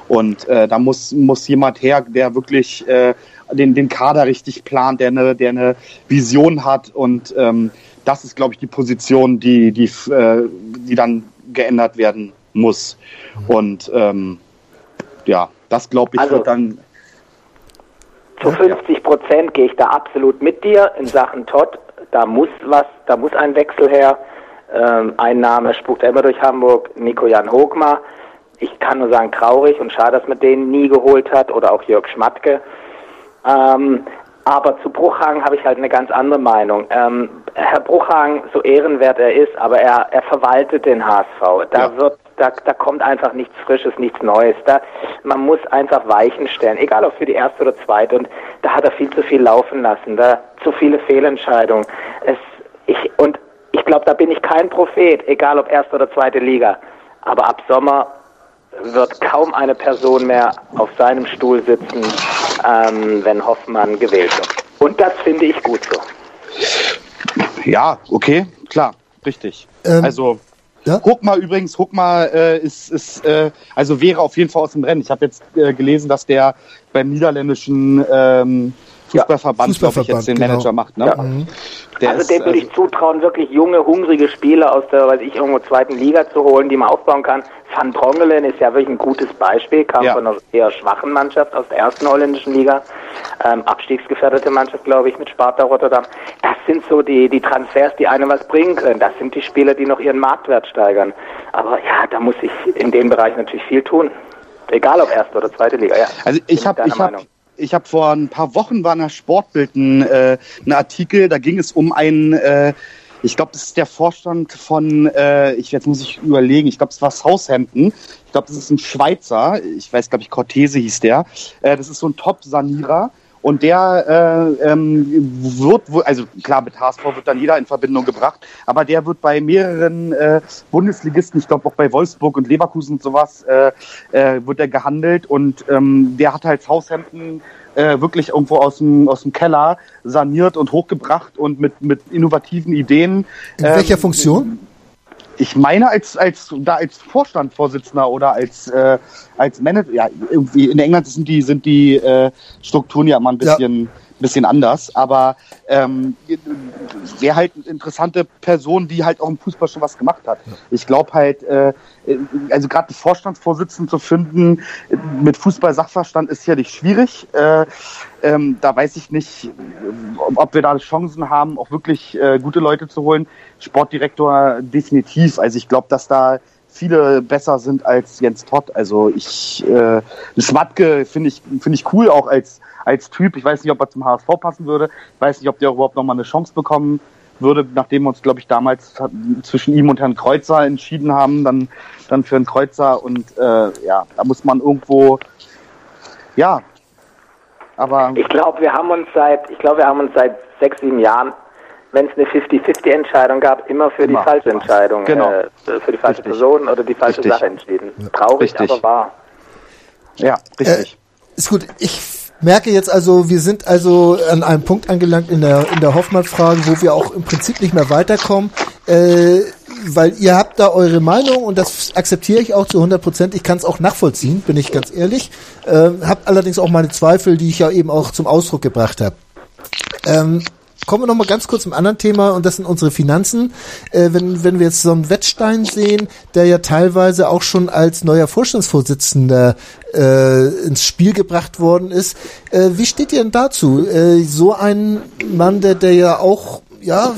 Und äh, da muss muss jemand her, der wirklich äh, den den Kader richtig plant, der eine der eine Vision hat und ähm, das ist, glaube ich, die Position, die, die, äh, die dann geändert werden muss. Und ähm, ja, das glaube ich also, wird dann. Zu 50 Prozent gehe ich da absolut mit dir in Sachen Todd. Da muss was, da muss ein Wechsel her. Ähm, ein Name spukt immer durch Hamburg, Nico Jan Hogmar. Ich kann nur sagen, traurig und schade, dass man den nie geholt hat oder auch Jörg Schmatke. Ähm, Aber zu Bruchhagen habe ich halt eine ganz andere Meinung. Ähm, Herr Bruchhagen, so ehrenwert er ist, aber er, er verwaltet den HSV. Da ja. wird da, da kommt einfach nichts Frisches, nichts Neues. Da, man muss einfach Weichen stellen, egal ob für die erste oder zweite. Und da hat er viel zu viel laufen lassen, da zu viele Fehlentscheidungen. Es, ich, und ich glaube, da bin ich kein Prophet, egal ob erste oder zweite Liga. Aber ab Sommer wird kaum eine Person mehr auf seinem Stuhl sitzen, ähm, wenn Hoffmann gewählt wird. Und das finde ich gut so. Ja, okay, klar, richtig. Ähm, also ja? Huckma übrigens, Huckma äh, ist, ist äh, also wäre auf jeden Fall aus dem Rennen. Ich habe jetzt äh, gelesen, dass der beim niederländischen ähm, Fußballverband, Fußballverband glaube ich, jetzt den genau. Manager macht. Ne? Ja. Mhm. also dem würde ich also zutrauen, wirklich junge, hungrige Spieler aus der, weiß ich, irgendwo zweiten Liga zu holen, die man aufbauen kann. Van Drongelen ist ja wirklich ein gutes Beispiel, kam ja. von einer eher schwachen Mannschaft aus der ersten holländischen Liga, ähm, abstiegsgefährdete Mannschaft, glaube ich, mit Sparta Rotterdam. Das sind so die, die Transfers, die einem was bringen können. Das sind die Spieler, die noch ihren Marktwert steigern. Aber ja, da muss ich in dem Bereich natürlich viel tun. Egal ob erste oder zweite Liga, ja. Also ich habe ich hab, ich habe vor ein paar Wochen war in der Sportbild ein, äh, ein Artikel, da ging es um einen, äh, ich glaube, das ist der Vorstand von, äh, ich jetzt muss ich überlegen, ich glaube, es war Southampton. Ich glaube, das ist ein Schweizer, ich weiß, glaube ich, Cortese hieß der. Äh, das ist so ein Top-Sanierer. Und der äh, ähm, wird, also klar, mit HSV wird dann jeder in Verbindung gebracht, aber der wird bei mehreren äh, Bundesligisten, ich glaube auch bei Wolfsburg und Leverkusen und sowas, äh, äh, wird er gehandelt und ähm, der hat halt Southampton äh, wirklich irgendwo aus dem, aus dem Keller saniert und hochgebracht und mit, mit innovativen Ideen. In ähm, welcher Funktion? Ich meine als als da als Vorstandsvorsitzender oder als äh, als Manager ja irgendwie in England sind die sind die äh, Strukturen ja immer ein bisschen ja. Bisschen anders aber ähm, wäre halt eine interessante Person die halt auch im Fußball schon was gemacht hat ich glaube halt äh, also gerade einen Vorstandsvorsitzenden zu finden mit Fußball Sachverstand ist sicherlich schwierig äh, ähm, da weiß ich nicht, ob wir da Chancen haben, auch wirklich äh, gute Leute zu holen. Sportdirektor definitiv. Also ich glaube, dass da viele besser sind als Jens Todd. Also ich, äh, Schmatke finde ich, finde ich cool auch als, als Typ. Ich weiß nicht, ob er zum HSV passen würde. Ich weiß nicht, ob der überhaupt nochmal eine Chance bekommen würde, nachdem wir uns, glaube ich, damals zwischen ihm und Herrn Kreuzer entschieden haben, dann, dann für Herrn Kreuzer und äh, ja, da muss man irgendwo, ja, aber ich glaube, wir haben uns seit, ich glaube, wir haben uns seit sechs, sieben Jahren, wenn es eine 50-50-Entscheidung gab, immer für immer. die falsche Entscheidung, genau. äh, für die falsche richtig. Person oder die falsche richtig. Sache entschieden. Traurig, richtig. aber wahr. Ja, richtig. Äh, ist gut. Ich merke jetzt also, wir sind also an einem Punkt angelangt in der in der Hoffmann-Frage, wo wir auch im Prinzip nicht mehr weiterkommen. Äh, weil ihr habt da eure Meinung und das akzeptiere ich auch zu 100 Prozent. Ich kann es auch nachvollziehen, bin ich ganz ehrlich. Ähm, hab allerdings auch meine Zweifel, die ich ja eben auch zum Ausdruck gebracht habe. Ähm, kommen wir noch mal ganz kurz zum anderen Thema und das sind unsere Finanzen. Äh, wenn, wenn wir jetzt so einen Wettstein sehen, der ja teilweise auch schon als neuer Vorstandsvorsitzender äh, ins Spiel gebracht worden ist, äh, wie steht ihr denn dazu? Äh, so ein Mann, der, der ja auch ja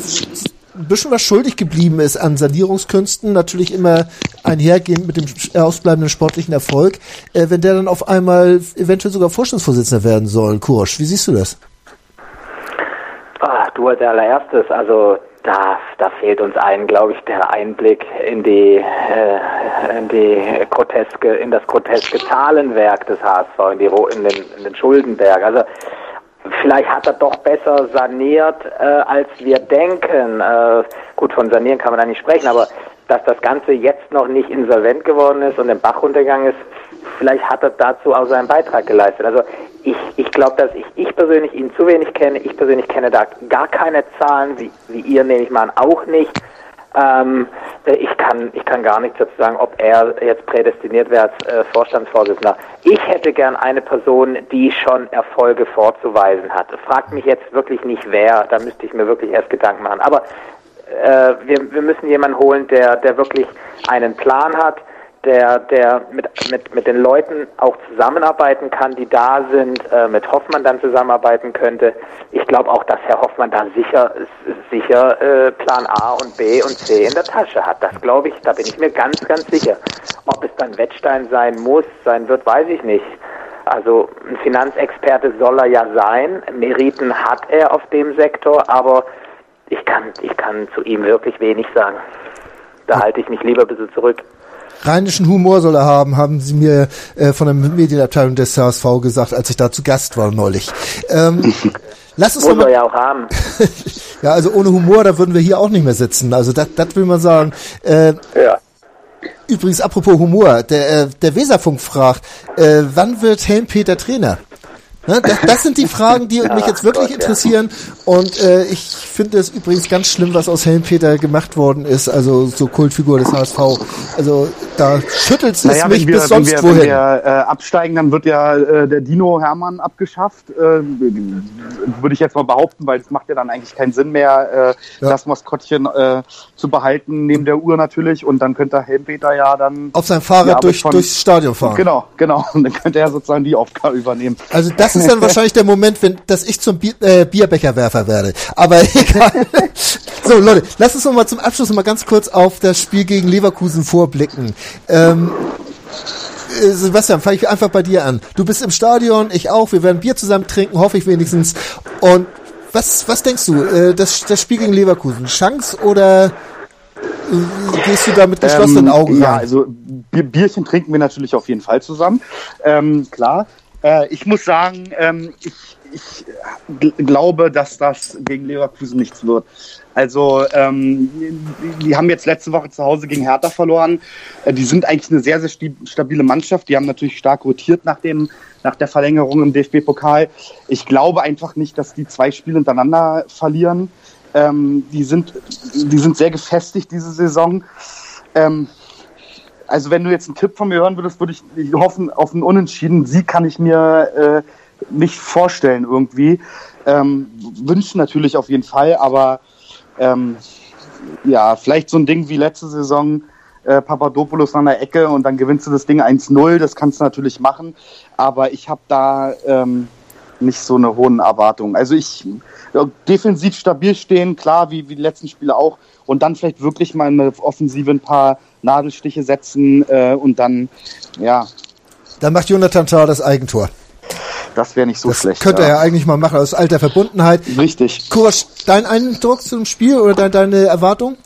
ein bisschen was schuldig geblieben ist an Sanierungskünsten, natürlich immer einhergehend mit dem ausbleibenden sportlichen Erfolg, äh, wenn der dann auf einmal eventuell sogar Vorstandsvorsitzender werden soll. Kursch, wie siehst du das? Als allererstes, also da, da fehlt uns allen, glaube ich, der Einblick in die, äh, in die groteske, in das groteske Zahlenwerk des HSV, in, die, in, den, in den Schuldenberg. Also Vielleicht hat er doch besser saniert, äh, als wir denken. Äh, gut, von sanieren kann man da nicht sprechen, aber dass das Ganze jetzt noch nicht insolvent geworden ist und im Bach runtergegangen ist, vielleicht hat er dazu auch seinen Beitrag geleistet. Also ich, ich glaube, dass ich, ich persönlich ihn zu wenig kenne. Ich persönlich kenne da gar keine Zahlen, wie, wie ihr nehme ich mal auch nicht. Ähm, äh, ich kann, ich kann gar nichts dazu sagen, ob er jetzt prädestiniert wäre als äh, Vorstandsvorsitzender. Ich hätte gern eine Person, die schon Erfolge vorzuweisen hat. Fragt mich jetzt wirklich nicht wer, da müsste ich mir wirklich erst Gedanken machen. Aber äh, wir, wir müssen jemanden holen, der, der wirklich einen Plan hat, der, der mit, mit, mit den Leuten auch zusammenarbeiten kann, die da sind, äh, mit Hoffmann dann zusammenarbeiten könnte. Ich glaube auch, dass Herr Hoffmann da sicher, sicher äh, Plan A und B und C in der Tasche hat. Das glaube ich, da bin ich mir ganz, ganz sicher. Ob es dann Wettstein sein muss, sein wird, weiß ich nicht. Also ein Finanzexperte soll er ja sein. Meriten hat er auf dem Sektor, aber ich kann, ich kann zu ihm wirklich wenig sagen. Da halte ich mich lieber ein bisschen zurück. Rheinischen Humor soll er haben, haben sie mir äh, von der Medienabteilung des HSV gesagt, als ich da zu Gast war neulich. Ähm, [LAUGHS] lass uns Muss mal, er ja auch haben. [LAUGHS] ja, also ohne Humor, da würden wir hier auch nicht mehr sitzen. Also das, das will man sagen. Äh, Ja. übrigens, apropos Humor, der, äh, der Weserfunk fragt, äh, wann wird Helmpeter Trainer? Ne, das, das sind die Fragen, die [LAUGHS] mich jetzt wirklich Gott, ja. interessieren. Und äh, ich finde es übrigens ganz schlimm, was aus Helmpeter gemacht worden ist. Also so Kultfigur des HSV. Also da schüttelt es Naja, mich wenn wir, bis wenn sonst wir, wenn wohin. wir äh, absteigen, dann wird ja äh, der Dino Hermann abgeschafft. Äh, würde ich jetzt mal behaupten, weil es macht ja dann eigentlich keinen Sinn mehr, äh, Ja. das Maskottchen äh, zu behalten, neben der Uhr natürlich. Und dann könnte Helmpeter ja dann... auf seinem Fahrrad Ja, durch, schon- durchs Stadion fahren. Genau, genau. [LAUGHS] Und dann könnte er sozusagen die Aufgabe übernehmen. Also das ist dann [LAUGHS] wahrscheinlich der Moment, wenn dass ich zum Bier, äh, Bierbecherwerfer werde. Aber [LAUGHS] egal. So Leute, lass uns noch mal zum Abschluss noch mal ganz kurz auf das Spiel gegen Leverkusen vorblicken. Ähm, äh, Sebastian, fange ich einfach bei dir an. Du bist im Stadion, ich auch. Wir werden Bier zusammen trinken, hoffe ich wenigstens. Und was was denkst du? Äh, das das Spiel gegen Leverkusen, Chance oder äh, gehst du da mit geschlossenen Ähm, Augen Ja, rein? also Bier, Bierchen trinken wir natürlich auf jeden Fall zusammen. Ähm, klar. Äh, ich muss sagen, ähm, ich, ich gl- glaube, dass das gegen Leverkusen nichts wird. Also ähm, die, haben jetzt letzte Woche zu Hause gegen Hertha verloren. Äh, die sind eigentlich eine sehr, sehr stabile Mannschaft. Die haben natürlich stark rotiert nach, dem, nach der Verlängerung im DFB-Pokal. Ich glaube einfach nicht, dass die zwei Spiele hintereinander verlieren. Ähm, die, sind, die sind sehr gefestigt diese Saison. Ähm, also wenn du jetzt einen Tipp von mir hören würdest, würde ich hoffen auf einen Unentschieden. Sieg kann ich mir äh, nicht vorstellen irgendwie. Ähm, wünschen natürlich auf jeden Fall, aber ähm, ja, vielleicht so ein Ding wie letzte Saison, äh, Papadopoulos an der Ecke und dann gewinnst du das Ding 1-0, das kannst du natürlich machen, aber ich habe da ähm, nicht so eine hohen Erwartungen. Also ich ja, defensiv stabil stehen, klar, wie, wie die letzten Spiele auch, und dann vielleicht wirklich mal in der Offensive ein paar Nadelstiche setzen äh, und dann, ja, Dann macht Jonathan Tah das Eigentor. das wäre nicht so Das schlecht. könnte ja. er ja eigentlich mal machen aus alter Verbundenheit. Richtig. Kurasch, dein Eindruck zum Spiel oder dein, deine Erwartung?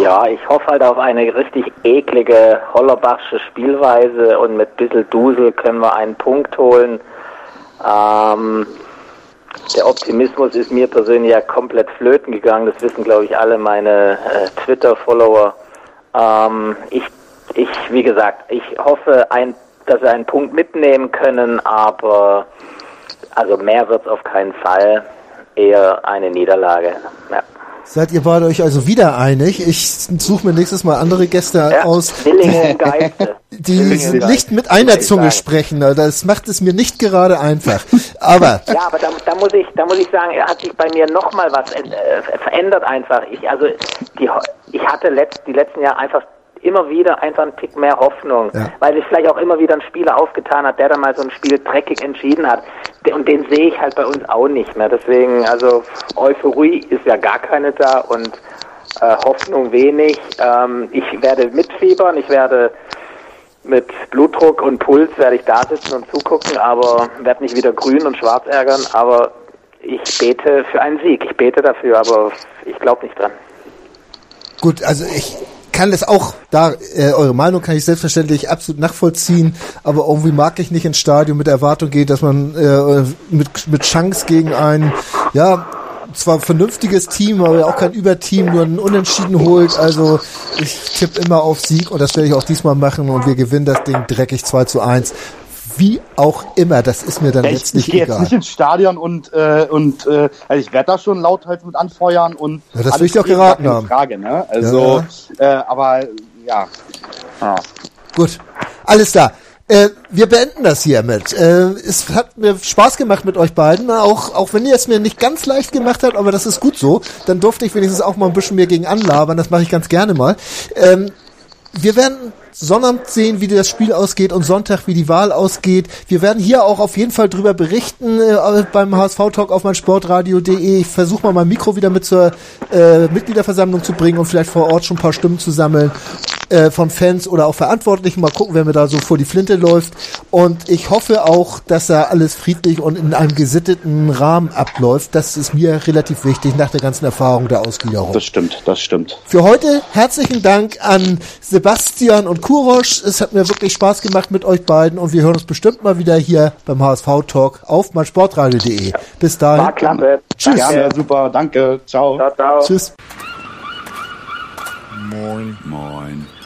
Ja, ich hoffe halt auf eine richtig eklige Hollerbachsche Spielweise und mit bisschen Dusel können wir einen Punkt holen. Ähm, der Optimismus ist mir persönlich ja komplett flöten gegangen. Das wissen, glaube ich, alle meine äh, Twitter-Follower. Ähm, ich, ich, wie gesagt, ich hoffe, ein, dass wir einen Punkt mitnehmen können, aber also mehr wird es auf keinen Fall. Eher eine Niederlage. Ja. Seid ihr beide euch also wieder einig? Ich suche mir nächstes Mal andere Gäste Ja, aus, die Geiste, nicht mit einer Zunge sprechen. Das macht es mir nicht gerade einfach. Aber Ja, aber da, da muss ich, da muss ich sagen, hat sich bei mir noch mal was äh, verändert einfach. Ich also die, ich hatte letzt, die letzten Jahre einfach immer wieder einfach einen Tick mehr Hoffnung, Ja. weil sich vielleicht auch immer wieder ein Spieler aufgetan hat, der dann mal so ein Spiel dreckig entschieden hat. Und den sehe ich halt bei uns auch nicht mehr. Deswegen, also Euphorie ist ja gar keine da und äh, Hoffnung wenig. Ähm, ich werde mitfiebern, ich werde mit Blutdruck und Puls werde ich da sitzen und zugucken, aber werde mich wieder grün und schwarz ärgern, aber ich bete für einen Sieg. Ich bete dafür, aber ich glaube nicht dran. gut, also ich kann das auch, da äh, eure Meinung kann ich selbstverständlich absolut nachvollziehen, aber irgendwie mag ich nicht ins Stadion mit Erwartung geht, dass man äh, mit, mit Chance gegen ein, ja, zwar vernünftiges Team, aber auch kein Überteam, nur einen Unentschieden holt. Also ich tippe immer auf Sieg und das werde ich auch diesmal machen und wir gewinnen das Ding dreckig 2 zu 1. Wie auch immer, das ist mir dann Ja, ich, letztlich ich gehe jetzt egal. nicht ins Stadion und, äh, und äh, also ich werde da schon lauthals mit anfeuern und Ja, das will ich geben, geraten haben. Frage, ne? Also, Äh, aber ja. ja. Gut, alles da. Äh, wir beenden das hiermit. Äh, es hat mir Spaß gemacht mit euch beiden, auch, auch wenn ihr es mir nicht ganz leicht gemacht habt, aber das ist gut so. Dann durfte ich wenigstens auch mal ein bisschen mehr gegen anlabern, das mache ich ganz gerne mal. Ähm, wir werden Sonnabend sehen, wie das Spiel ausgeht und Sonntag, wie die Wahl ausgeht. Wir werden hier auch auf jeden Fall drüber berichten äh, beim HSV-Talk auf meinsportradio.de. Ich versuche mal mein Mikro wieder mit zur äh, Mitgliederversammlung zu bringen und vielleicht vor Ort schon ein paar Stimmen zu sammeln. Äh, von Fans oder auch Verantwortlichen. Mal gucken, wer mir da so vor die Flinte läuft. Und ich hoffe auch, dass da alles friedlich und in einem gesitteten Rahmen abläuft. Das ist mir relativ wichtig nach der ganzen Erfahrung der Ausgliederung. Das stimmt, das stimmt. Für heute herzlichen Dank an Sebastian und Kurosch. Es hat mir wirklich Spaß gemacht mit euch beiden und wir hören uns bestimmt mal wieder hier beim HSV Talk auf meinsportradio.de. Bis dahin. War klasse. Tschüss. Gerne, super, danke, ciao. Ciao, ciao. Tschüss. Moin. Moin.